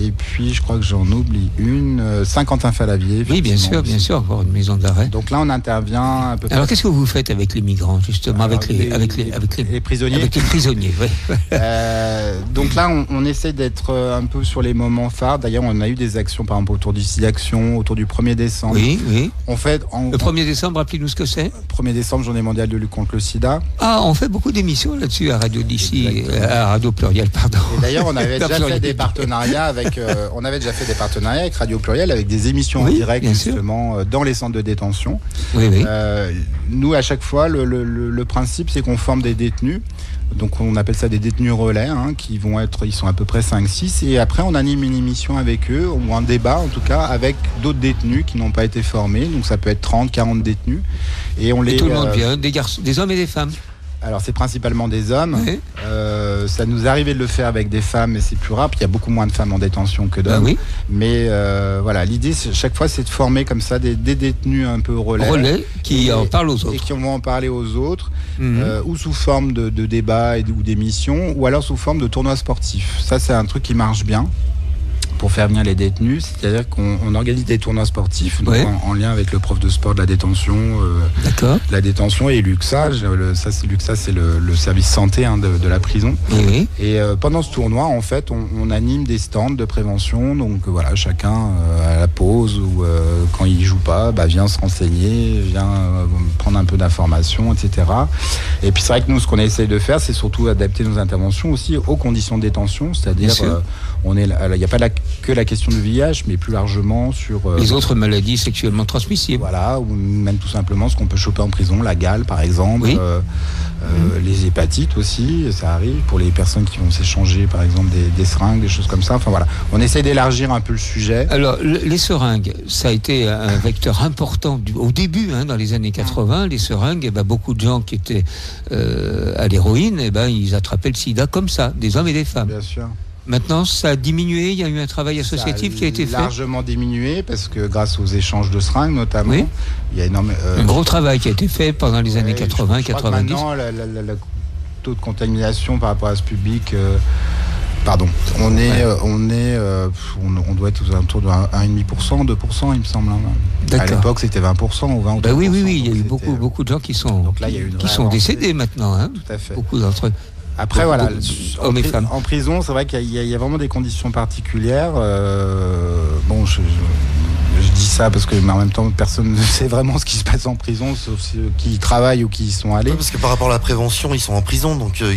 Et puis, je crois que j'en oublie une. euh, Saint-Quentin-Falavier. Oui, bien sûr, bien sûr, avoir une maison d'arrêt. Donc là, on intervient à peu Alors qu'est-ce que vous faites avec les migrants, justement, Alors, avec, les, avec, les, avec, les, les prisonniers. avec les prisonniers ouais. Euh, donc là, on, on essaie d'être euh, un peu sur les moments phares. D'ailleurs, on a eu des actions, par exemple, autour du site d'action, autour du 1er décembre. Oui, oui. On fait, Le 1er décembre, rappelez-nous ce que c'est. 1er décembre, journée mondiale de lutte contre le sida. Ah, on fait beaucoup d'émissions là-dessus à Radio d'ici, à Radio Pluriel, pardon. D'ailleurs, on avait déjà fait des partenariats avec, euh, on avait déjà fait des partenariats avec Radio Pluriel, avec des émissions en direct sûr. justement euh, dans les centres de détention. Oui, oui. Euh, nous, à chaque fois, le, le- le- le principe, c'est qu'on forme des détenus. Donc, on appelle ça des détenus relais, hein, qui vont être, ils sont à peu près 5-6. Et après, on anime une émission avec eux, ou un débat en tout cas, avec d'autres détenus qui n'ont pas été formés. Donc, ça peut être 30, 40 détenus. Et on les. Tout le monde euh, vient, des garçons, des hommes et des femmes. Alors, c'est principalement des hommes. Oui. Euh, ça nous arrivait de le faire avec des femmes, mais c'est plus rare. Puis il y a beaucoup moins de femmes en détention que d'hommes. oui. Mais euh, voilà, l'idée, chaque fois, c'est de former comme ça des, des détenus un peu relais. Relais qui Et- en parlent aux Et autres. qui vont en parler aux autres, Mhm. euh, ou sous forme de, de débats et ou d'émissions, ou alors sous forme de tournois sportifs. Ça, c'est un truc qui marche bien pour faire venir les détenus. C'est-à-dire qu'on on organise des tournois sportifs donc Ouais. en, en lien avec le prof de sport de la détention. euh, D'accord. la détention et l'UXA, le- ça c'est l'UXA, c'est le, le service santé hein, de, de la prison. Oui. Et euh, pendant ce tournoi, en fait, on, on anime des stands de prévention. Donc euh, voilà, chacun euh, à la pause ou quand il joue pas, bah, vient se renseigner, vient prendre un peu d'informations, etc. Et puis c'est vrai que nous, ce qu'on essaye de faire, c'est surtout adapter nos interventions aussi aux conditions de détention, c'est-à-dire on est, il n'y a pas la- que la question du VIH, mais plus largement sur euh, Les autres maladies sexuellement transmissibles. voilà, ou même tout simplement ce qu'on peut choper en prison, la gale par exemple, Oui. euh, euh, les hépatites aussi, ça arrive pour les personnes qui vont s'échanger par exemple des, des seringues, des choses comme ça. Enfin voilà, on essaie d'élargir un peu le sujet. Alors, le- les seringues, ça a été un vecteur important du- au début, hein, dans les années 80. Les seringues, eh ben, beaucoup de gens qui étaient euh, à l'héroïne, eh ben, ils attrapaient le sida comme ça, des hommes et des femmes. Bien sûr. Maintenant, ça a diminué. Il y a eu un travail associatif qui a été fait. largement diminué parce que grâce aux échanges de seringues notamment, Oui. il y a énormément. Un gros travail qui a été fait pendant les années Ouais, je- 80, je crois que 90. Maintenant, le taux de contamination par rapport à ce public. euh, Pardon, on est, Ouais. euh, on est, euh, on, on doit être aux alentours de 1,5%, 2%, il me semble. hein. À l'époque, c'était 20% ou 20 ou Ben oui, oui, 30%, oui, il y a eu beaucoup, euh, beaucoup de gens qui sont, là, qui sont décédés maintenant. Hein, Tout à fait. beaucoup d'entre eux. Après, voilà, de- en, hommes et pri- femmes. en prison, c'est vrai qu'il y, a- y vraiment des conditions particulières. euh, bon, je, je- je dis ça parce que, mais en même temps, personne ne sait vraiment ce qui se passe en prison, sauf ceux qui y travaillent ou qui y sont allés. Ouais, parce que par rapport à la prévention, ils sont en prison, donc euh,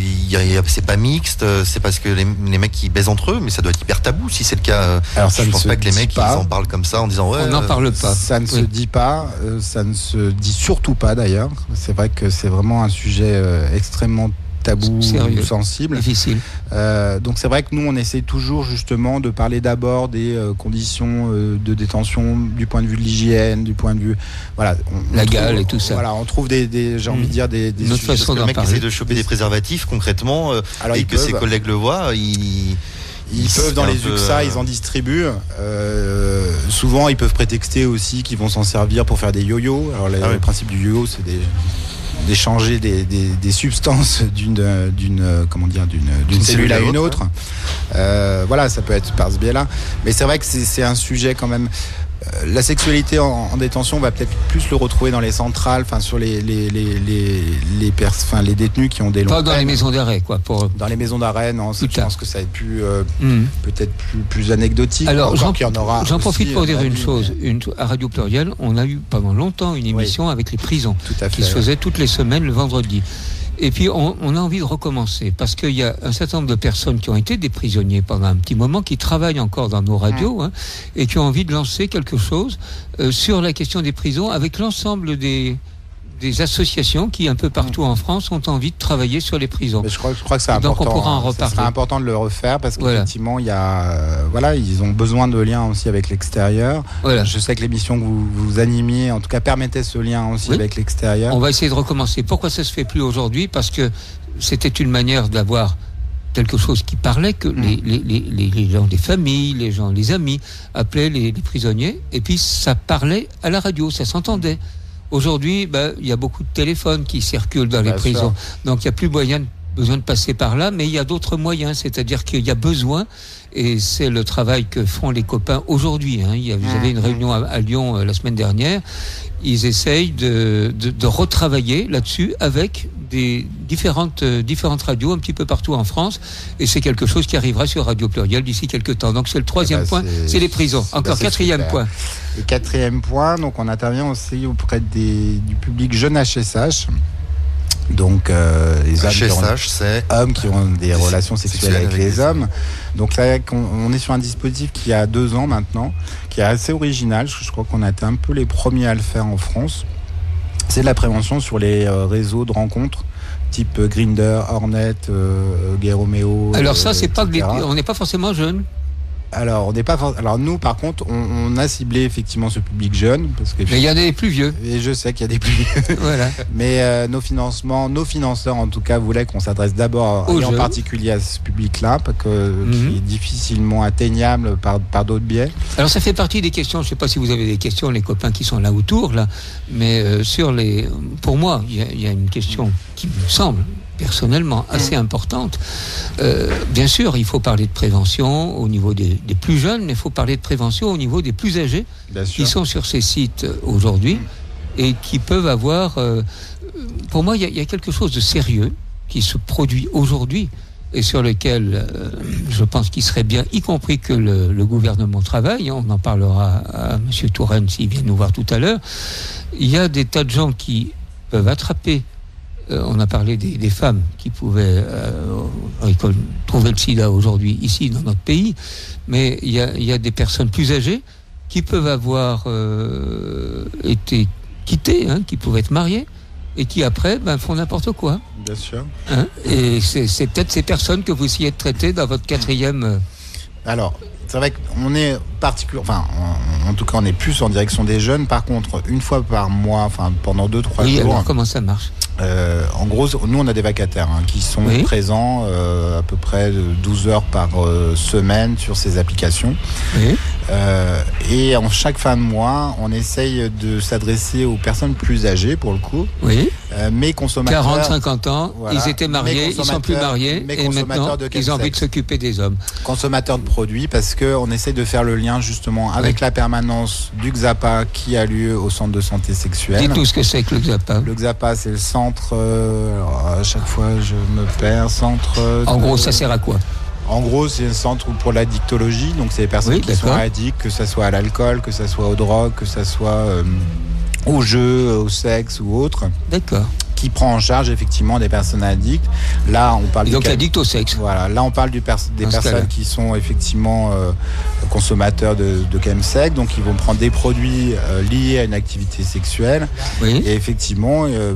c'est pas mixte. euh, C'est parce que les, les mecs qui baisent entre eux, mais ça doit être hyper tabou si c'est le cas. Alors, ça je ne pense se pas que les mecs pas. ils en parlent comme ça en disant ouais. On n'en parle pas. Ça ne se dit pas, euh, ça ne se dit surtout pas d'ailleurs. C'est vrai que c'est vraiment un sujet euh, extrêmement tabou, Sérieux. sensible. Difficile. Euh, donc c'est vrai que nous on essaie toujours justement de parler d'abord des euh, conditions euh, de détention du point de vue de l'hygiène, du point de vue voilà on- on La trouve- gale et tout ça. Voilà, on trouve des, des- j'ai envie de dire des, sujets- façon d'en parler. essaie de choper des préservatifs concrètement euh, Alors, et ils que ses collègues le voient, il, Ils peuvent dans les UXA, ils en distribuent. Euh, souvent, ils peuvent prétexter aussi qu'ils vont s'en servir pour faire des yo-yo. Alors, le, Ah oui. principe du yo-yo, c'est des- d'échanger des, des- des substances d'une d'une comment dire d'une d'une cellule à une autre. Euh, voilà, ça peut être par ce biais-là. Mais c'est vrai que c'est c'est un sujet quand même. Euh, La sexualité en, en détention, on va peut-être plus le retrouver dans les centrales, enfin sur les les les les les, pers- enfin, les détenus qui ont des Pas longues dans les maisons d'arrêt, quoi. Pour... Dans les maisons d'arrêt, non, je pense que ça va être plus euh, Mhm. peut-être plus, plus anecdotique. Alors, j'en en aura j'en aussi, profite pour dire une chose. Une, à Radio Pluriel, on a eu pendant longtemps une émission avec les prisons Tout à fait. qui se faisait toutes les semaines le vendredi. Et puis, on, on a envie de recommencer parce qu'il y a un certain nombre de personnes qui ont été des prisonniers pendant un petit moment, qui travaillent encore dans nos radios hein, et qui ont envie de lancer quelque chose euh, sur la question des prisons avec l'ensemble des, des associations qui, un peu partout en France, ont envie de travailler sur les prisons. Mais je crois, je crois que c'est Donc, on important. pourra en hein. Reparler. sera important de le refaire parce Voilà. qu'effectivement, il y a, euh, voilà, ils ont besoin de liens aussi avec l'extérieur. Voilà. Je sais que l'émission que vous, vous animiez, en tout cas, permettait ce lien aussi Oui. avec l'extérieur. On va essayer de recommencer. Pourquoi ça se fait plus aujourd'hui? Parce que c'était une manière d'avoir quelque chose qui parlait que les, les, les, gens des familles, les gens, les amis appelaient les prisonniers, et puis ça parlait à la radio, ça s'entendait. Aujourd'hui, ben, il y a beaucoup de téléphones qui circulent dans les prisons, donc il n'y a plus moyen de- besoin de passer par là, mais il y a d'autres moyens, c'est-à-dire qu'il y a besoin, et c'est le travail que font les copains aujourd'hui. Hein. Il y a- vous avez une réunion à, à Lyon euh, la semaine dernière, ils essayent de, de, de retravailler là-dessus avec des différentes, euh, différentes radios un petit peu partout en France. Et c'est quelque chose qui arrivera sur Radio Pluriel d'ici quelques temps. Donc c'est le troisième Eh ben, point, c'est- les prisons. Encore c'est quatrième super. point. Et quatrième point, donc on intervient aussi auprès des, du public jeune HSH. Donc euh, les hommes qui ont- hommes qui des Des relations sexuelles avec, les des hommes. Donc là, on, est sur un dispositif qui a deux ans maintenant, qui est assez original. Je, je crois qu'on a été un peu les premiers à le faire en France. C'est de la prévention sur les euh, réseaux de rencontres, type euh, Grinder, Hornet, euh, Gay Romeo. Alors euh, ça, c'est pas que les- etc. on n'est pas forcément jeune. Alors, on n'est pas. Alors nous, par contre, on, on a ciblé effectivement ce public jeune parce que. Mais il y en a des plus vieux. Et je sais qu'il y a des plus vieux. voilà. Mais euh, nos financements, nos financeurs en tout cas voulaient qu'on s'adresse d'abord et en particulier à ce public-là, parce que Mhm. qui est difficilement atteignable par, par d'autres biais. Alors ça fait partie des questions. Je ne sais pas si vous avez des questions, les copains qui sont là autour, là. Mais euh, sur les, pour moi, il y, a- il y a une question qui me semble personnellement assez importante. Euh, bien sûr, il faut parler de prévention au niveau des, des plus jeunes, mais il faut parler de prévention au niveau des plus âgés qui sont sur ces sites aujourd'hui et qui peuvent avoir. euh, pour moi, il y, a- il y a quelque chose de sérieux qui se produit aujourd'hui et sur lequel euh, je pense qu'il serait bien, y compris que le, le gouvernement travaille. On en parlera à M. Touraine s'il vient nous voir tout à l'heure. Il y a des tas de gens qui peuvent attraper. Euh, on a parlé des, des femmes qui pouvaient euh, récol- trouver le sida aujourd'hui ici dans notre pays, mais il y a, il y a des personnes plus âgées qui peuvent avoir euh, été quittées, hein, qui pouvaient être mariées, et qui après ben, font n'importe quoi. Bien sûr. hein. Et c'est c'est peut-être ces personnes que vous essayez de traiter dans votre quatrième. Euh, Alors, c'est vrai qu'on est particulier, enfin, en, en tout cas, on est plus en direction des jeunes. Par contre, une fois par mois, enfin, pendant deux, trois oui, jours, alors comment ça marche? euh, en gros, nous, on a des vacataires hein, qui sont Oui. présents euh, à peu près de 12 heures par euh, semaine sur ces applications. Oui. Euh, et en chaque fin de mois, on essaye de s'adresser aux personnes plus âgées, pour le coup, Oui, euh, mais consommateurs. 40, 50 ans, Voilà. ils étaient mariés, ils sont plus mariés, mais et maintenant, consommateurs de ils ont envie de s'occuper des hommes. consommateurs de produits parce qu'on essaie de faire le lien justement avec la permanence du XAPA qui a lieu au centre de santé sexuelle. Dites tout ce que c'est que le XAPA. Le XAPA, c'est le centre, euh, alors, à chaque fois je me perds, centre. En de- gros, ça sert à quoi? En gros, c'est un centre pour la dictologie, donc c'est les personnes Oui, qui sont addictes, que ce soit à l'alcool, que ce soit aux drogues, que ce soit euh, au jeu, au sexe ou autre, D'accord. Qui prend en charge effectivement des personnes addictes. Là, on parle Et donc addict au sexe. voilà, là on parle du pers- des Dans personnes qui sont effectivement euh, consommateurs de, de chemsex, donc ils vont prendre des produits euh, liés à une activité sexuelle. Oui. Et effectivement, euh,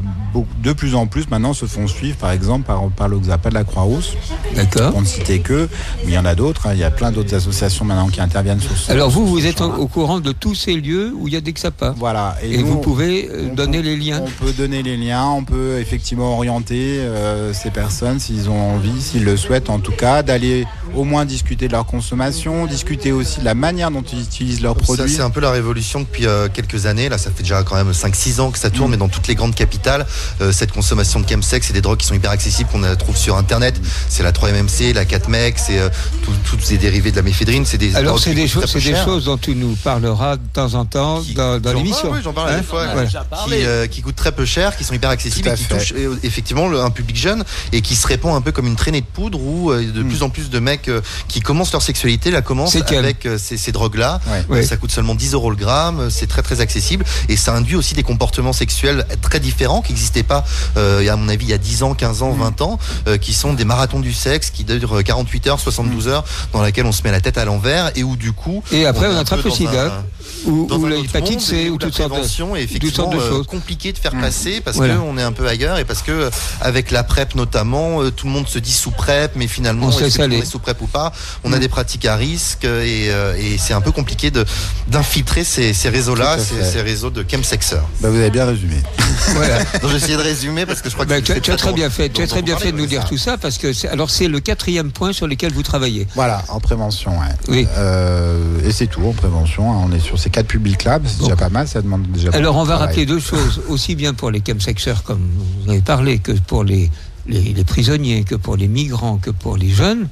de plus en plus maintenant se font suivre par exemple par, par l'Oxapa de la Croix-Rousse, D'accord. pour ne citer que, mais il y en a d'autres, hein, il y a plein d'autres associations maintenant qui interviennent sur ce Alors vous, vous êtes au, courant de tous ces lieux où il y a des XAPA. Voilà, Et, nous, vous pouvez on donner les liens. On peut donner les liens, on peut peut effectivement orienter euh, ces personnes s'ils ont envie, s'ils le souhaitent en tout cas, d'aller au moins discuter de leur consommation, discuter aussi de la manière dont ils utilisent leurs Ça, produits. c'est un peu la révolution depuis euh, quelques années. Là, ça fait déjà quand même 5-6 ans que ça Mm. tourne, mais dans toutes les grandes capitales, euh, cette consommation de chemsex et des drogues qui sont hyper accessibles, qu'on trouve sur Internet. C'est la 3-MMC, la 4-MEC, c'est euh, tout- toutes ces dérivés de la méphédrine. C'est des Alors c'est des, choses, c'est des choses dont tu nous parleras de temps en temps Qui- dans, dans j'en l'émission. parle, oui, j'en parle à Hein des fois, Voilà. qui, euh, qui coûtent très peu cher, qui sont hyper accessibles Et qui fait. touchent euh, effectivement le- un public jeune et qui se répand un peu comme une traînée de poudre où euh, de Mm. plus en plus de mecs euh, qui commencent leur sexualité la commencent avec ces, ces drogues-là. Ouais. Ça coûte seulement 10 euros le gramme, c'est très très accessible et ça induit aussi des comportements sexuels très différents qui n'existaient pas, euh, à mon avis, il y a 10 ans, 15 ans, 20 ans, euh, qui sont des marathons du sexe qui durent euh, 48 heures, 72 heures, dans laquelle on se met la tête à l'envers et où du coup. Et après, on un attrape le sida. Ou, dans ou un autre l'hépatite monde C ou toutes sortes de, prévention est toutes effectivement sortes de euh, choses. compliqué de faire passer parce Voilà. qu'on est un peu ailleurs et parce que euh, avec la PrEP notamment, euh, tout le monde se dit sous PrEP, mais finalement, On est-ce est sous PrEP ou pas? On a Mm. des pratiques à risque et, euh, et c'est un peu compliqué de d'infiltrer ces, ces réseaux-là, ces, réseaux de chemsexeurs. Bah, vous avez bien résumé. Voilà. Donc j'ai essayé de résumer parce que je crois que Bah, c'est tu, as- c'est tu as très bien fait. Tu as très bien fait de nous dire ça. tout ça parce que c'est, alors c'est le quatrième point sur lequel vous travaillez. Voilà, en prévention, ouais. Oui. Euh, et c'est tout en prévention. hein. On est sur ces quatre c'est déjà pas mal, ça demande déjà. Alors on va travail. rappeler deux choses, aussi bien pour les chemsexeurs comme vous avez parlé, que pour les, les, les prisonniers, que pour les migrants, que pour les jeunes.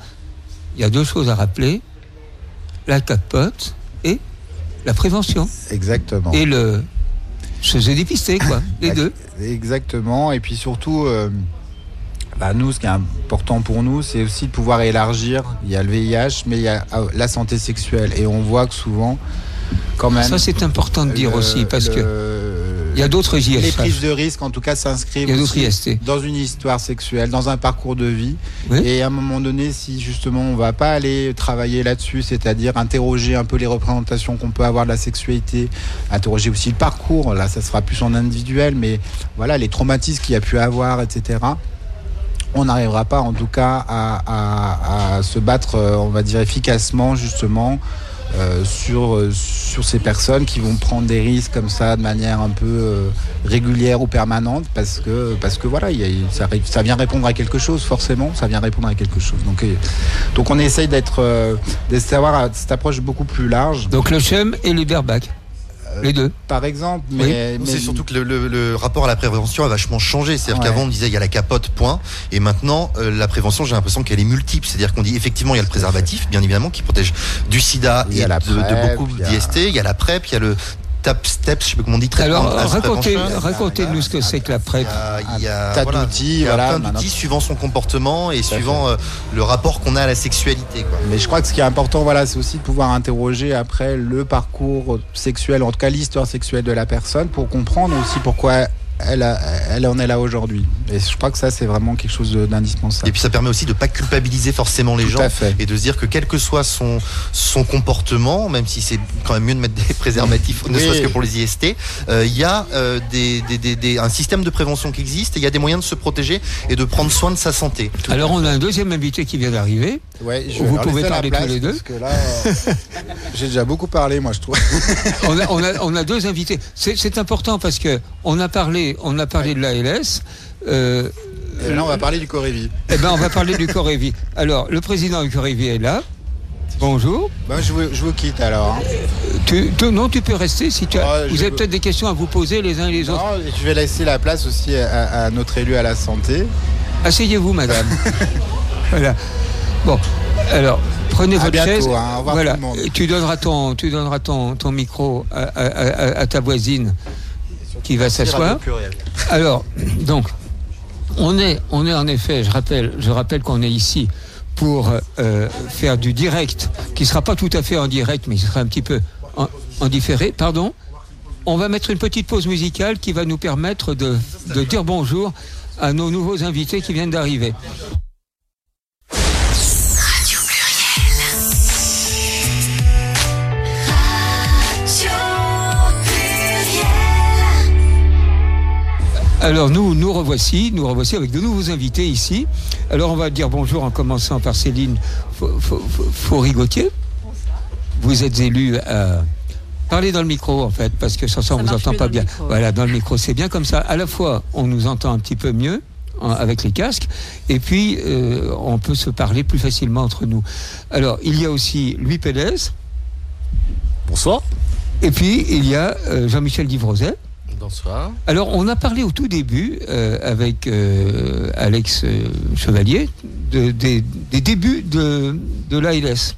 Il y a deux choses à rappeler la capote et la prévention. Exactement. Et le se se dépister, quoi, les deux. Exactement. Et puis surtout, euh, bah, nous, ce qui est important pour nous, c'est aussi de pouvoir élargir. Il y a le VIH, mais il y a euh, la santé sexuelle. Et on voit que souvent, quand même. Ça c'est important de dire le- aussi parce que il y a d'autres les prises de risque, en tout cas, s'inscrivent dans une histoire sexuelle, dans un parcours de vie. Oui. Et à un moment donné, si justement on va pas aller travailler là-dessus, c'est-à-dire interroger un peu les représentations qu'on peut avoir de la sexualité, interroger aussi le parcours, là ça sera plus en individuel, mais voilà, les traumatismes qu'il y a pu avoir, etc. On n'arrivera pas en tout cas à, à- à se battre, euh, on va dire, efficacement justement euh, sur, euh, sur ces personnes qui vont prendre des risques comme ça de manière un peu euh, régulière ou permanente parce que, parce que voilà, il y a- ça, ça vient répondre à quelque chose, forcément, ça vient répondre à quelque chose. Donc, donc on essaye d'être, d'avoir cette approche beaucoup plus large, Donc le CHEM et les Berbac. Les deux. par exemple. Mais, mais- C'est surtout que le, le- le rapport à la prévention a vachement changé. C'est-à-dire Ouais. qu'avant, on disait il y a la capote, point. Et maintenant, euh, la prévention, j'ai l'impression qu'elle est multiple. C'est-à-dire qu'on dit effectivement, il y a le préservatif, bien évidemment, qui protège du sida Il y et a la de, beaucoup d'IST. Il y a la PrEP, il y a le TAP STEP, je sais pas comment on dit, Alors racontez, prevention. racontez-nous ce que c'est que la Il PrEP. y a, il y a- Un tas voilà, d'outils, il y a voilà, plein maintenant. d'outils suivant son comportement et suivant euh, le rapport qu'on a à la sexualité. Quoi. Mais je crois que ce qui est important, voilà, c'est aussi de pouvoir interroger après le parcours sexuel, en tout cas l'histoire sexuelle de la personne, pour comprendre aussi pourquoi elle, a- elle en est là aujourd'hui. Et je crois que ça, c'est vraiment quelque chose d'indispensable. Et puis ça permet aussi de pas culpabiliser forcément les Tout gens à fait. et de se dire que quel que soit son, son comportement, même si c'est quand même mieux de mettre des préservatifs, ne Oui. serait-ce que pour les IST, euh, il y a euh, des, des- des- des- un système de prévention qui existe et il y a des moyens de se protéger et de prendre soin de sa santé. Alors on a un deuxième invité qui vient d'arriver. Ouais, je vais Vous pouvez parler place, tous les deux. Euh, j'ai déjà beaucoup parlé, moi, je trouve. On a, on a- on a deux invités. C'est c'est important parce que on a parlé, on a parlé de l'ALS. Euh, Et là, on va parler du Corévi. eh ben, on va parler du Corévi. Alors, le président du Corévi est là. Bonjour. Ben, je, vous, je vous quitte alors. hein. Tu, tu- non, tu peux rester si tu as. Ouais, vous avez peut-être des questions à vous poser les uns et les autres. Non, je vais laisser la place aussi à, à notre élu à la santé. Asseyez-vous, madame. voilà. Bon, alors, prenez À votre bientôt, chaise. hein. Voilà. tout le monde. Et Tu donneras ton, tu donneras ton, ton micro à ta voisine qui va s'asseoir. Alors, donc, on est, on est en effet, je rappelle, je rappelle qu'on est ici pour euh, faire du direct, qui sera pas tout à fait en direct, mais il sera un petit peu en, en différé. Pardon. On va mettre une petite pause musicale qui va nous permettre de, de dire bonjour à nos nouveaux invités qui viennent d'arriver. Alors nous, nous revoici, nous revoici avec de nouveaux invités ici. Alors on va dire bonjour en commençant par Céline Faury-Gauthier. Vous êtes élue à Parlez dans le micro en fait, parce que sans ça, on Ça vous entend pas bien. micro. Voilà, dans le micro, c'est bien comme ça. À la fois, on nous entend un petit peu mieux avec les casques, et puis euh, on peut se parler plus facilement entre nous. Alors, il y a aussi Louis Pélez, Bonsoir. et puis il y a euh, Jean-Michel Divroset. Bonsoir. Alors, on a parlé au tout début euh, avec euh, Alex euh, Chevalier de- des, des débuts de, de l'ALS.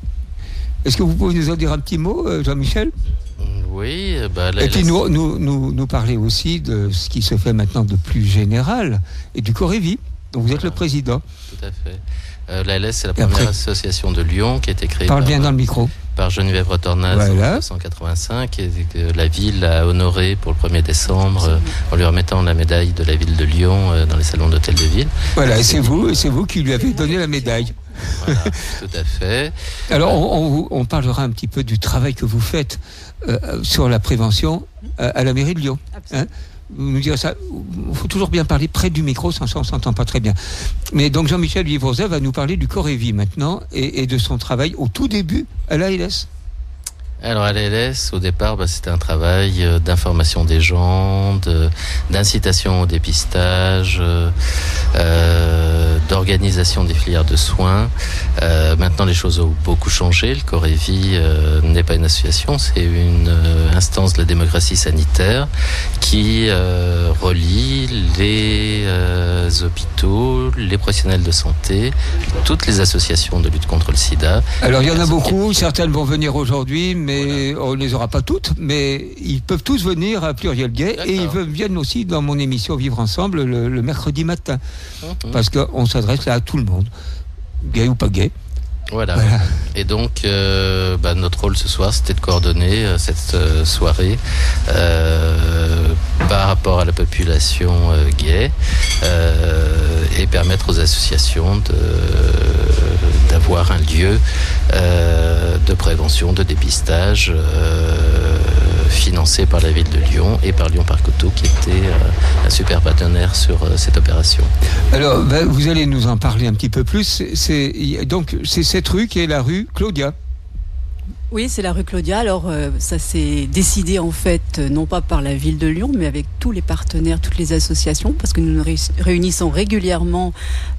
Est-ce que vous pouvez nous en dire un petit mot, Jean-Michel? Oui, bah, Et puis nous, nous, nous, nous parler aussi de ce qui se fait maintenant de plus général et du Corévi, dont vous êtes le président. Tout à fait. Euh, la LS, c'est la première après- association de Lyon qui a été créée Parle par, bien dans le micro. Par Geneviève Retornaz Voilà. en 1985 et que la ville a honoré pour le 1er décembre euh, en lui remettant la médaille de la ville de Lyon euh, dans les salons d'hôtel de ville. Voilà, et c'est vous, et c'est vous qui lui avez donné la médaille. Voilà, tout à fait. Alors, on, on vous- on parlera un petit peu du travail que vous faites euh, sur la prévention euh, à la mairie de Lyon. Hein direz ça. Il faut toujours bien parler près du micro, sans ça on s'entend pas très bien. Mais donc Jean-Michel Vivrozet va nous parler du Corévi maintenant et, et de son travail au tout début à l'ALS. Alors à l'ALS, au départ, bah, c'était un travail euh, d'information des gens, de- d'incitation au dépistage, euh, euh, d'organisation des filières de soins. Euh, maintenant, les choses ont beaucoup changé. Le Corévi euh, n'est pas une association, c'est une instance de la démocratie sanitaire qui relie les hôpitaux, les professionnels de santé, toutes les associations de lutte contre le sida. Alors il y en a beaucoup, certaines vont venir aujourd'hui, mais on ne les aura pas toutes, mais ils peuvent tous venir à Pluriel Gay et ils viennent aussi dans mon émission Vivre Ensemble le, le mercredi matin, Mhm. parce qu'on s'adresse là à tout le monde, gay ou pas gay. Voilà. Et donc, euh, bah, notre rôle ce soir, c'était de coordonner euh, cette euh, soirée par rapport à la population gay et permettre aux associations de un lieu euh, de prévention, de dépistage euh, financé par la ville de Lyon et par Lyon Parc Auto qui était euh, un super partenaire sur euh, cette opération. Alors ben, vous allez nous en parler un petit peu plus. Donc c'est cette rue qui est la rue Claudia. Oui, c'est la rue Claudia. Alors, euh, ça s'est décidé en fait, euh, non pas par la ville de Lyon, mais avec tous les partenaires, toutes les associations, parce que nous nous réunissons régulièrement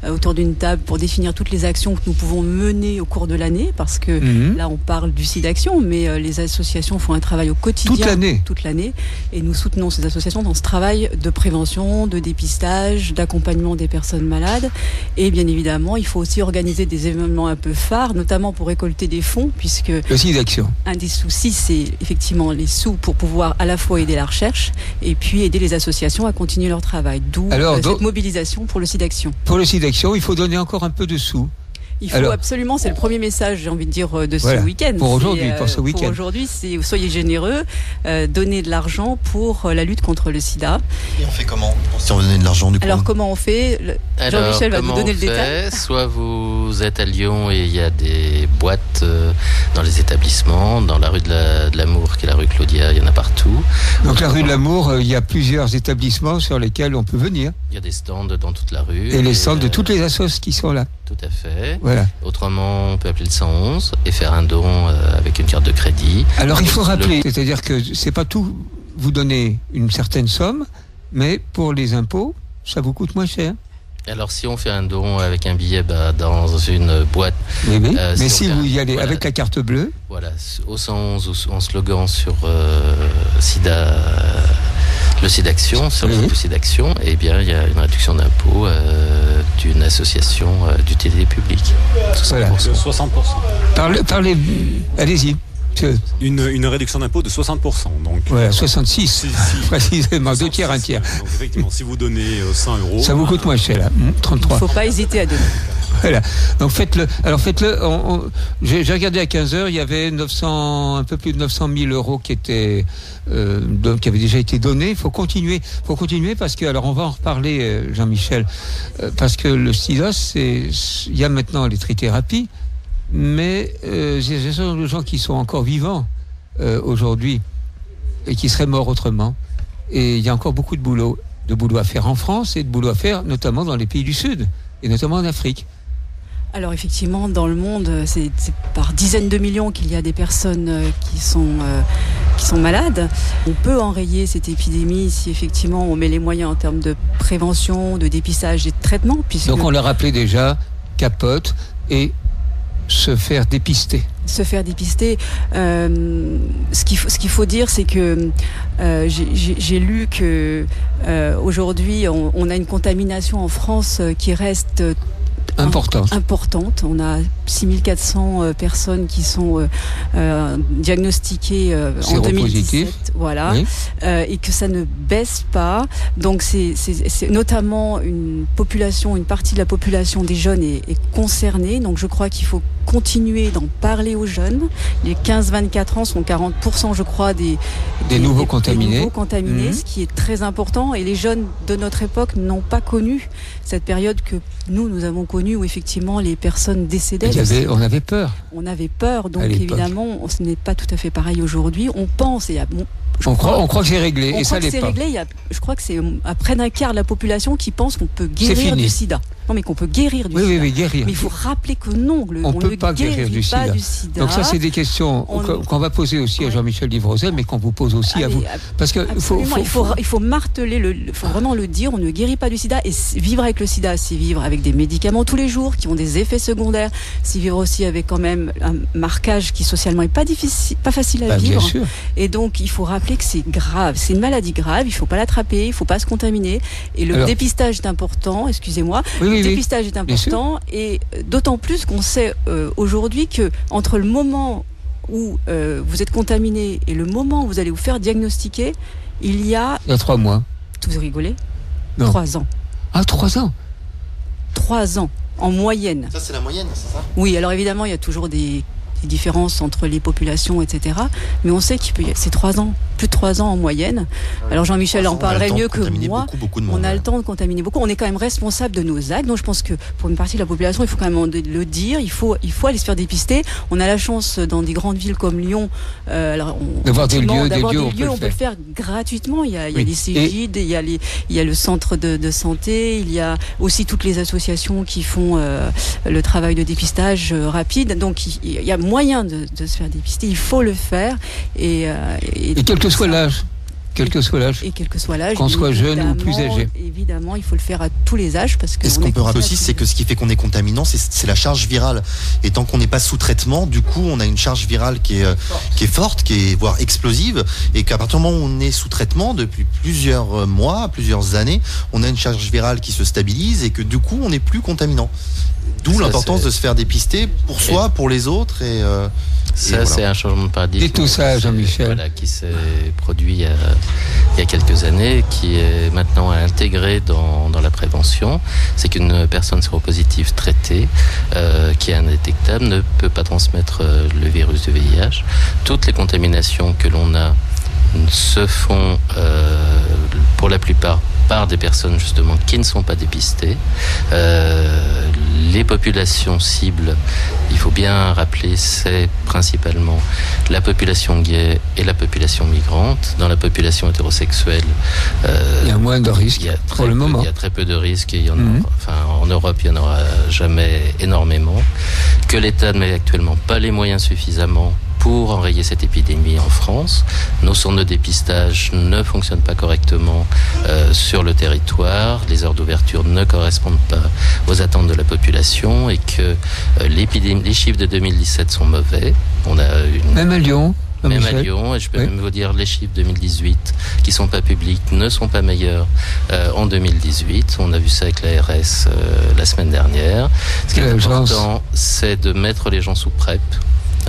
euh, autour d'une table pour définir toutes les actions que nous pouvons mener au cours de l'année, parce que Mhm. là, on parle du site d'action, mais euh, les associations font un travail au quotidien. Toute l'année. Toute l'année. Et nous soutenons ces associations dans ce travail de prévention, de dépistage, d'accompagnement des personnes malades. Et bien évidemment, il faut aussi organiser des événements un peu phares, notamment pour récolter des fonds, puisque Le d'action. un des soucis, c'est effectivement les sous pour pouvoir à la fois aider la recherche et puis aider les associations à continuer leur travail. D'où euh, donc- cette mobilisation pour le site d'action. Pour le site d'action, il faut donner encore un peu de sous. Il faut Alors- absolument, c'est le premier message, j'ai envie de dire, euh, de Voilà, ce week-end. pour aujourd'hui, pour ce week-end. Pour aujourd'hui, c'est soyez généreux, euh, donnez de l'argent pour euh, la lutte contre le sida. Et on fait comment Si on veut donner de l'argent du coup Alors comment on fait Jean-Michel va nous comment donner on le détail. fait? Soit vous êtes à Lyon et il y a des boîtes euh, dans les établissements, dans la rue de la- de l'Amour, qui est la rue Claudia, il y en a partout. Donc la rue de l'Amour, euh, il y a plusieurs établissements sur lesquels on peut venir. Il y a des stands dans toute la rue. Et les centres de euh, toutes les assos qui sont là. Tout à fait. Voilà. Autrement, on peut appeler le 111 et faire un don euh, avec une carte de crédit. Alors il faut Le- rappeler, c'est-à-dire que c'est pas tout, vous donnez une certaine somme, mais pour les impôts, ça vous coûte moins cher. Alors si on fait un don avec un billet bah, dans une boîte, Oui, oui. Euh, mais si vous un- y allez voilà. avec la carte bleue, voilà, au 111 ou en slogan sur euh, SIDA, le SIDAction, sur le SIDAction, eh bien il y a une réduction d'impôt euh, d'une association euh, d'utilité publique. 60%. Voilà. 60%. parlez, parlez allez-y. Une, une réduction d'impôt de 60%. Donc, Voilà, 66, Si, si. précisément, deux tiers, un tiers. Donc effectivement, si vous donnez euh, 100 euros, Ça vous coûte moins cher, là. Hum, Il 33. ne faut pas hésiter à donner. Voilà. Donc faites-le. Alors faites-le. J'ai regardé à 15 heures, il y avait 900, un peu plus de 900 000 euros qui étaient, euh, qui avaient déjà été donnés. Il faut continuer. Il faut continuer parce que, alors on va en reparler, euh, Jean-Michel, euh, parce que le SIDA, c'est, il y a maintenant les trithérapies, mais euh, j'ai j'ai certain de gens qui sont encore vivants aujourd'hui et qui seraient morts autrement. Et il y a encore beaucoup de boulot, de boulot à faire en France et de boulot à faire notamment dans les pays du Sud et notamment en Afrique. Alors effectivement, dans le monde, c'est par dizaines de millions qu'il y a des personnes euh, qui sont, euh, qui sont malades. On peut enrayer cette épidémie si effectivement on met les moyens en termes de prévention, de dépistage et de traitement. Puisque Donc on l'a rappelé déjà, capote et se faire dépister. se faire dépister. Euh, ce qu'il faut, ce qu'il faut dire, c'est que euh, j'ai- lu que euh, aujourd'hui, on, on a une contamination en France qui reste euh, Important. importante. On a 6400 euh, personnes qui sont euh, euh, diagnostiquées euh, en Séropositifs. 2017, voilà, Oui. euh, et que ça ne baisse pas. Donc c'est notamment une population, une partie de la population des jeunes est, est concernée. Donc je crois qu'il faut continuer d'en parler aux jeunes. Les 15-24 ans sont 40%, je crois, des, Des nouveaux contaminés. nouveaux contaminés, Mhm. ce qui est très important. Et les jeunes de notre époque n'ont pas connu cette période que nous, nous avons connue, où effectivement les personnes décédaient. Avait- on avait peur. On avait peur, donc évidemment, ce n'est pas tout à fait pareil aujourd'hui. On pense, et il y a- bon, je On croit, on croit que c'est réglé on et ça croit que c'est réglé. Il y a, je crois que c'est à près d'un quart de la population qui pense qu'on peut guérir du sida. Non, mais qu'on peut guérir du Oui, sida. oui, oui, guérir. Mais il faut rappeler que non, le- On on ne peut ne pas guérir du pas sida. du sida. Donc ça, c'est des questions On- qu'on va poser aussi à Jean-Michel Livrozel, mais qu'on vous pose aussi à vous. Parce que faut, Absolument, faut- il, faut, il faut marteler, le, il faut vraiment le dire, on ne guérit pas du sida. Et vivre avec le sida, c'est vivre avec des médicaments tous les jours qui ont des effets secondaires. C'est vivre aussi avec quand même un marquage qui socialement est pas difficile, pas facile à Bah, bien vivre. sûr. Et donc il faut rappeler que c'est grave, c'est une maladie grave, il faut pas l'attraper, il faut pas se contaminer. Et le Alors- dépistage est important, excusez-moi. Oui, oui, le oui. dépistage est important et euh, d'autant plus qu'on sait euh, aujourd'hui que entre le moment où euh, vous êtes contaminé et le moment où vous allez vous faire diagnostiquer, il y a, il y a trois mois. vous rigolez, Non. trois ans. Ah, trois ans. Trois ans en moyenne. Ça, c'est la moyenne, c'est ça? Oui, alors évidemment, il y a toujours des, des différences entre les populations, etc. Mais on sait qu'il peut y c'est trois ans, plus de trois ans en moyenne. Alors Jean-Michel en parlerait mieux que moi. beaucoup, beaucoup de on a ouais. le temps de contaminer beaucoup. On est quand même responsable de nos actes. Donc je pense que pour une partie de la population, il faut quand même le dire. Il faut, il faut aller se faire dépister. On a la chance dans des grandes villes comme Lyon, euh, alors on- D'avoir des lieux, des d'avoir lieux, des on peut le on peut le faire gratuitement. Il y a, il y a Oui. les CGID, il y a les, il y a le centre de, de santé, il y a aussi toutes les associations qui font euh, le travail de dépistage euh, rapide. Donc il, il y a moyen de, de se faire dépister. Il faut le faire et, euh, Et quel que soit l'âge. Quel que soit l'âge. et quel que soit l'âge, Qu'on soit jeune ou plus âgé. Évidemment, il faut le faire à tous les âges parce que Et ce on qu'on peut rappeler aussi, c'est que ce qui fait qu'on est contaminant, c'est- c'est la charge virale. Et tant qu'on n'est pas sous traitement, du coup, on a une charge virale qui est, euh, qui est forte, qui est voire explosive, et qu'à partir du moment où on est sous traitement depuis plusieurs euh, mois, plusieurs années, on a une charge virale qui se stabilise et que du coup, on n'est plus contaminant. D'où l'importance de se faire dépister pour soi, pour les autres, et, euh, et Ça, voilà. c'est un changement de paradigme. Et tout ça, qui s'est- Jean-Michel. Voilà, qui s'est produit il y, a, il y a quelques années, qui est maintenant intégré dans, dans la prévention. C'est qu'une personne séropositive traitée, euh, qui est indétectable, ne peut pas transmettre euh, le virus du VIH. Toutes les contaminations que l'on a se font euh, pour la plupart par des personnes justement qui ne sont pas dépistées. Euh, les populations cibles, il faut bien rappeler, c'est principalement la population gay et la population migrante. Dans la population hétérosexuelle, euh, Il y a moins de risques pour le peu- moment. Il y a très peu de risques et il y en Mhm. enfin, en Europe, il n'y en aura jamais énormément. Que l'État ne met actuellement pas les moyens suffisamment pour enrayer cette épidémie en France. Nos centres de dépistage ne fonctionnent pas correctement euh, sur le territoire. Les heures d'ouverture ne correspondent pas aux attentes de la population et que euh, l'épidémie, les chiffres de 2017 sont mauvais. On a une Même à Lyon. même à. Lyon, et je peux Oui. même vous dire les chiffres 2018 qui sont pas publics ne sont pas meilleurs euh, en 2018. On a vu ça avec l'ARS euh, la semaine dernière. Ce qui est important, c'est de mettre les gens sous PrEP.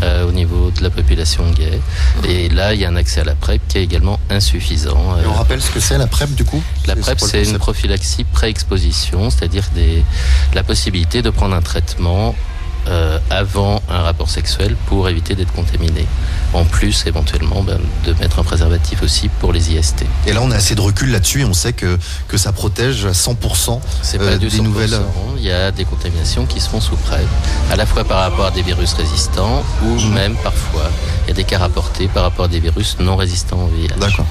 Euh, au niveau de la population gay. Et là, il y a un accès à la PrEP qui est également insuffisant. Et on Euh, rappelle ce que c'est la PrEP du coup? La PrEP, c'est une prophylaxie pré-exposition, c'est-à-dire la possibilité de prendre un traitement euh, avant un rapport sexuel pour éviter d'être contaminé. En plus, éventuellement, ben, de mettre un préservatif aussi pour les IST. Et là, on a assez de recul là-dessus et on sait que, que ça protège à 100% C'est euh, pas du des 100%. nouvelles. Il y a des contaminations qui se font sous PrEP, à la fois par rapport à des virus résistants ou Mhm. même parfois il y a des cas rapportés par rapport à des virus non résistants au VIH. D'accord.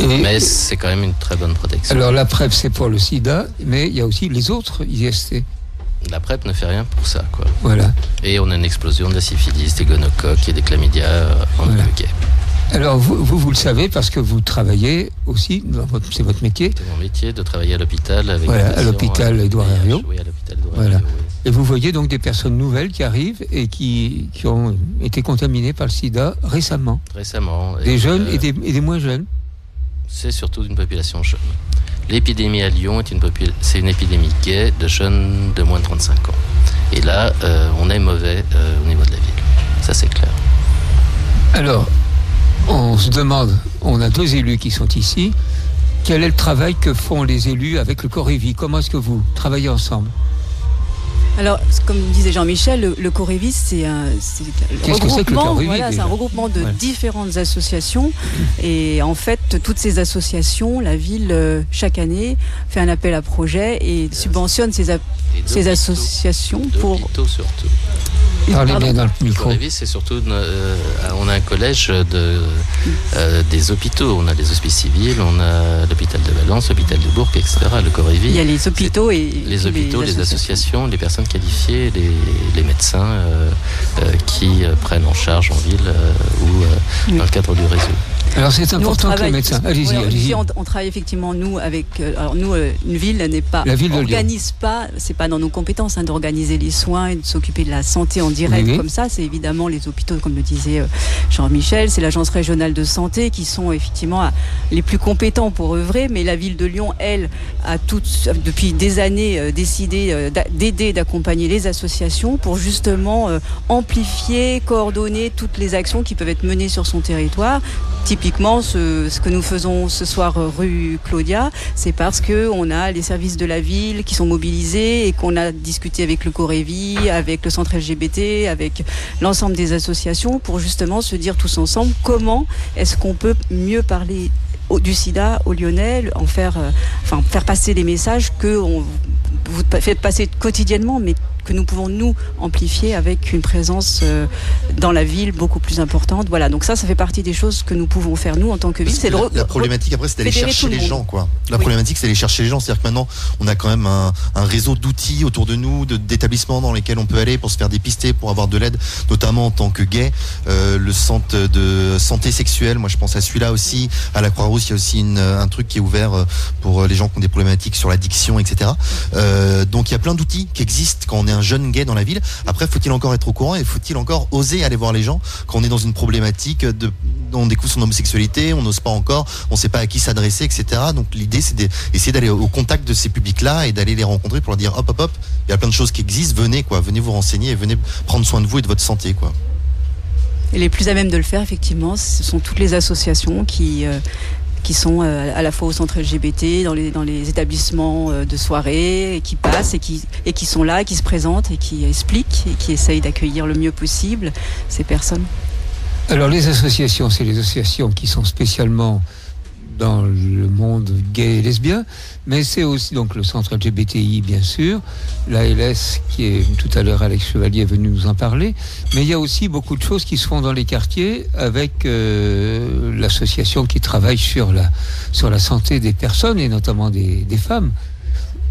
Et- Mais c'est quand même une très bonne protection. alors la PrEP, c'est pour le sida, mais il y a aussi les autres IST. La PrEP ne fait rien pour ça, quoi. Voilà. Et on a une explosion de la syphilis, des gonocoques et des chlamydia euh, en Voilà. Alors vous, vous, vous le savez parce que vous travaillez aussi, c'est votre métier, C'est mon métier de travailler à l'hôpital avec Voilà, à l'hôpital euh, Édouard VIH, Herriot. Oui, à l'hôpital Édouard Voilà. Herriot, oui. et vous voyez donc des personnes nouvelles qui arrivent et qui, qui ont été contaminées par le sida récemment. Récemment. Des Et, jeunes euh, et des, et des moins jeunes. C'est surtout une population jeune. L'épidémie à Lyon une, c'est une épidémie gay de jeunes de moins de 35 ans. Et là, euh, on est mauvais euh, au niveau de la ville. Ça, c'est clair. Alors, on se demande, on a deux élus qui sont ici, quel est le travail que font les élus avec le Corévi Comment est-ce que vous travaillez ensemble? Alors, comme disait Jean-Michel, le, le Corévis, c'est un, que regroupement, Corévis, voilà, c'est un regroupement de Ouais. différentes associations. Et en fait, toutes ces associations, la ville, euh, chaque année, fait un appel à projet et subventionne ces, a- associations pour. surtout. Parlez bien dans le Le micro. Corévis, c'est surtout une, euh, on a un collège de, euh, des hôpitaux. On a les hospices civils, on a l'hôpital de Valence, l'hôpital de Bourg, etc. Le Corévis. Il y a les hôpitaux et les hôpitaux, les associations, les personnes qualifiées, les, les médecins euh, euh, qui euh, prennent en charge en ville euh, ou euh, Oui. dans le cadre du réseau. Alors c'est important que les médecins. Allez-y, allez-y. on, on travaille effectivement nous avec. euh, alors nous, euh, une ville n'est pas La ville de organise pas. C'est pas dans nos compétences hein, d'organiser les soins et de s'occuper de la santé en direct Oui, comme ça. C'est évidemment les hôpitaux, comme le disait euh, Jean-Michel. C'est l'agence régionale de santé qui sont effectivement à- les plus compétents pour œuvrer. Mais la ville de Lyon, elle, a toutes, depuis des années euh, décidé euh, d'a- d'aider, d'accompagner les associations pour justement euh, amplifier, coordonner toutes les actions qui peuvent être menées sur son territoire. Typiquement, ce, ce que nous faisons ce soir euh, rue Claudia, c'est parce que on a les services de la ville qui sont mobilisés et qu'on a discuté avec le Corévi, avec le centre LGBT, avec l'ensemble des associations pour justement se dire tous ensemble comment est-ce qu'on peut mieux parler au- du sida aux Lyonnais, en faire, euh, enfin, faire passer des messages que vous faites passer quotidiennement, mais que nous pouvons nous amplifier avec une présence euh, dans la ville beaucoup plus importante. Voilà, donc ça, ça fait partie des choses que nous pouvons faire nous en tant que ville. C'est la, problématique après c'est d'aller chercher le les gens quoi. La Oui. problématique c'est d'aller chercher les gens, c'est-à-dire que maintenant on a quand même un, un réseau d'outils autour de nous, de- d'établissements dans lesquels on peut aller pour se faire dépister, pour avoir de l'aide, notamment en tant que gay. Euh, le centre de santé sexuelle, moi je pense à celui-là aussi. À la Croix-Rousse il y a aussi une- un truc qui est ouvert euh, pour les gens qui ont des problématiques sur l'addiction, etc. Euh, donc il y a plein d'outils qui existent quand on est un jeune gay dans la ville. Après faut-il encore être au courant et faut-il encore oser aller voir les gens quand on est dans une problématique de, on découvre son homosexualité, on n'ose pas encore, on ne sait pas à qui s'adresser, etc. Donc l'idée c'est d'essayer d'aller au contact de ces publics-là et d'aller les rencontrer pour leur dire hop hop hop, il y a plein de choses qui existent, venez quoi, venez vous renseigner et venez prendre soin de vous et de votre santé quoi. Et les plus à même de le faire, effectivement, ce sont toutes les associations qui, euh, qui sont euh, à la fois au centre LGBT, dans les, établissements euh, de soirée, qui passent et qui, et qui sont là, qui se présentent et qui expliquent et qui essayent d'accueillir le mieux possible ces personnes. Alors les associations, c'est les associations qui sont spécialement dans le monde gay et lesbien, mais c'est aussi donc le centre LGBTI bien sûr, l'ALS qui est tout à l'heure Alex Chevalier venu nous en parler, mais il y a aussi beaucoup de choses qui se font dans les quartiers avec euh, l'association qui travaille sur la sur la santé des personnes et notamment des femmes.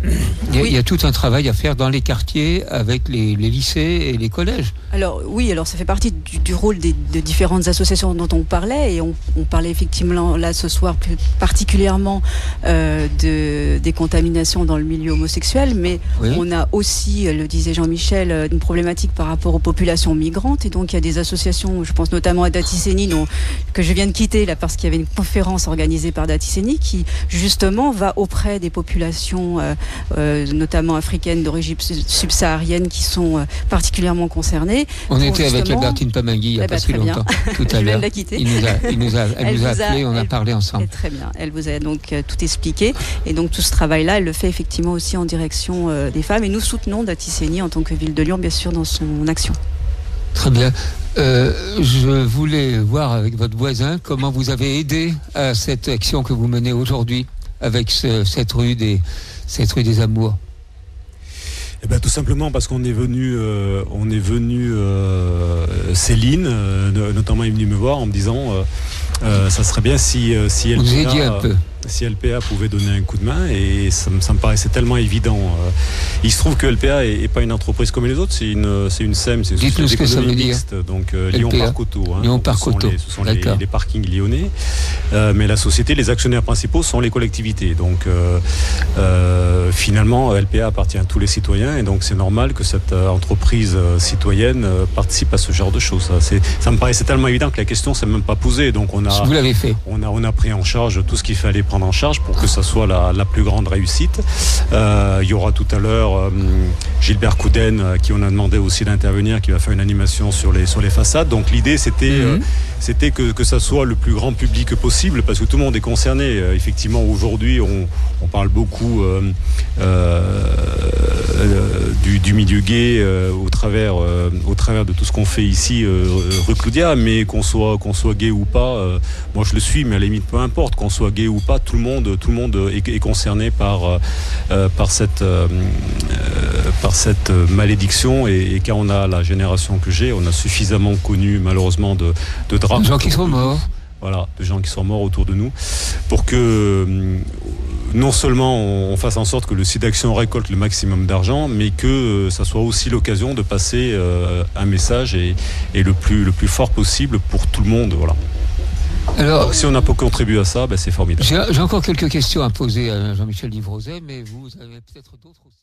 Il y, a, Oui. il y a tout un travail à faire dans les quartiers avec les, les lycées et les collèges. Alors oui, alors ça fait partie du, du rôle des de différentes associations dont on parlait et on, on parlait effectivement là ce soir plus particulièrement euh, de, des contaminations dans le milieu homosexuel, mais Oui. on a aussi, le disait Jean-Michel, une problématique par rapport aux populations migrantes et donc il y a des associations, je pense notamment à Datiseni dont- que je viens de quitter là parce qu'il y avait une conférence organisée par Datiseni qui justement va auprès des populations euh, euh, notamment africaines d'origine sub- subsaharienne qui sont euh, particulièrement concernées. On était avec Albertine Pamagui il n'y a Eh pas ben, si très bien. longtemps, tout à l'heure. Il nous a, il nous a, elle Elle nous a appelé, on a parlé ensemble. Et très bien. Elle vous a donc euh, tout expliqué. Et donc tout ce travail-là, elle le fait effectivement aussi en direction des femmes. Et nous soutenons Datiseni en tant que ville de Lyon, bien sûr, dans son action. Très bien. Euh, je voulais voir avec votre voisin comment vous avez aidé à cette action que vous menez aujourd'hui avec ce- cette rue des cette rue des Amours. Eh ben, tout simplement parce qu'on est venu, euh, on est venu, euh, Céline, euh, no- notamment est venue me voir en me disant, ça serait bien si, si elle Vous un peu. Si LPA pouvait donner un coup de main et ça, me- ça me paraissait tellement évident. Euh, Il se trouve que LPA est, est pas une entreprise comme les autres, c'est une, c'est une SEM, c'est une société ce que ça veut d'économie dire. mixte, donc euh, Lyon LPA. Parc Auto. hein. Lyon Parc ce sont Auto. les- Ce sont les, parkings lyonnais, Euh, mais la société, les actionnaires principaux sont les collectivités. Donc euh, finalement, LPA appartient à tous les citoyens et donc c'est normal que cette entreprise citoyenne participe à ce genre de choses. Ça, me paraissait tellement évident que la question s'est même pas posée. Donc on a, Vous l'avez fait. on a, on a pris en charge tout ce qu'il fallait prendre en charge pour que ça soit la, la plus grande réussite. Euh, il y aura tout à l'heure euh, Gilbert Couden, à qui on a demandé aussi d'intervenir, qui va faire une animation sur les, sur les façades. Donc l'idée, c'était euh, c'était que, que ça soit le plus grand public possible, parce que tout le monde est concerné. Euh, effectivement, aujourd'hui, on, on parle beaucoup euh, euh, euh, du, du milieu gay euh, au, travers, euh, au travers de tout ce qu'on fait ici, euh, rue Claudia, mais qu'on soit, qu'on soit gay ou pas, euh, moi je le suis, mais à la limite, peu importe, qu'on soit gay ou pas, tout le monde, tout le monde est, est concerné par, euh, euh, par cette, euh, par cette malédiction. Et, et quand on a la génération que j'ai, on a suffisamment connu malheureusement de, de drames. Des gens qui sont morts. Voilà, de gens qui sont morts autour de nous, pour que non seulement on fasse en sorte que le site d'action récolte le maximum d'argent, mais que ça soit aussi l'occasion de passer un message et, et le, plus, le plus fort possible pour tout le monde. Voilà. Alors, Donc, si on a pas contribué à ça, ben, c'est formidable. J'ai j'ai encore quelques questions à poser à Jean-Michel Livrozet, mais vous avez peut-être d'autres aussi.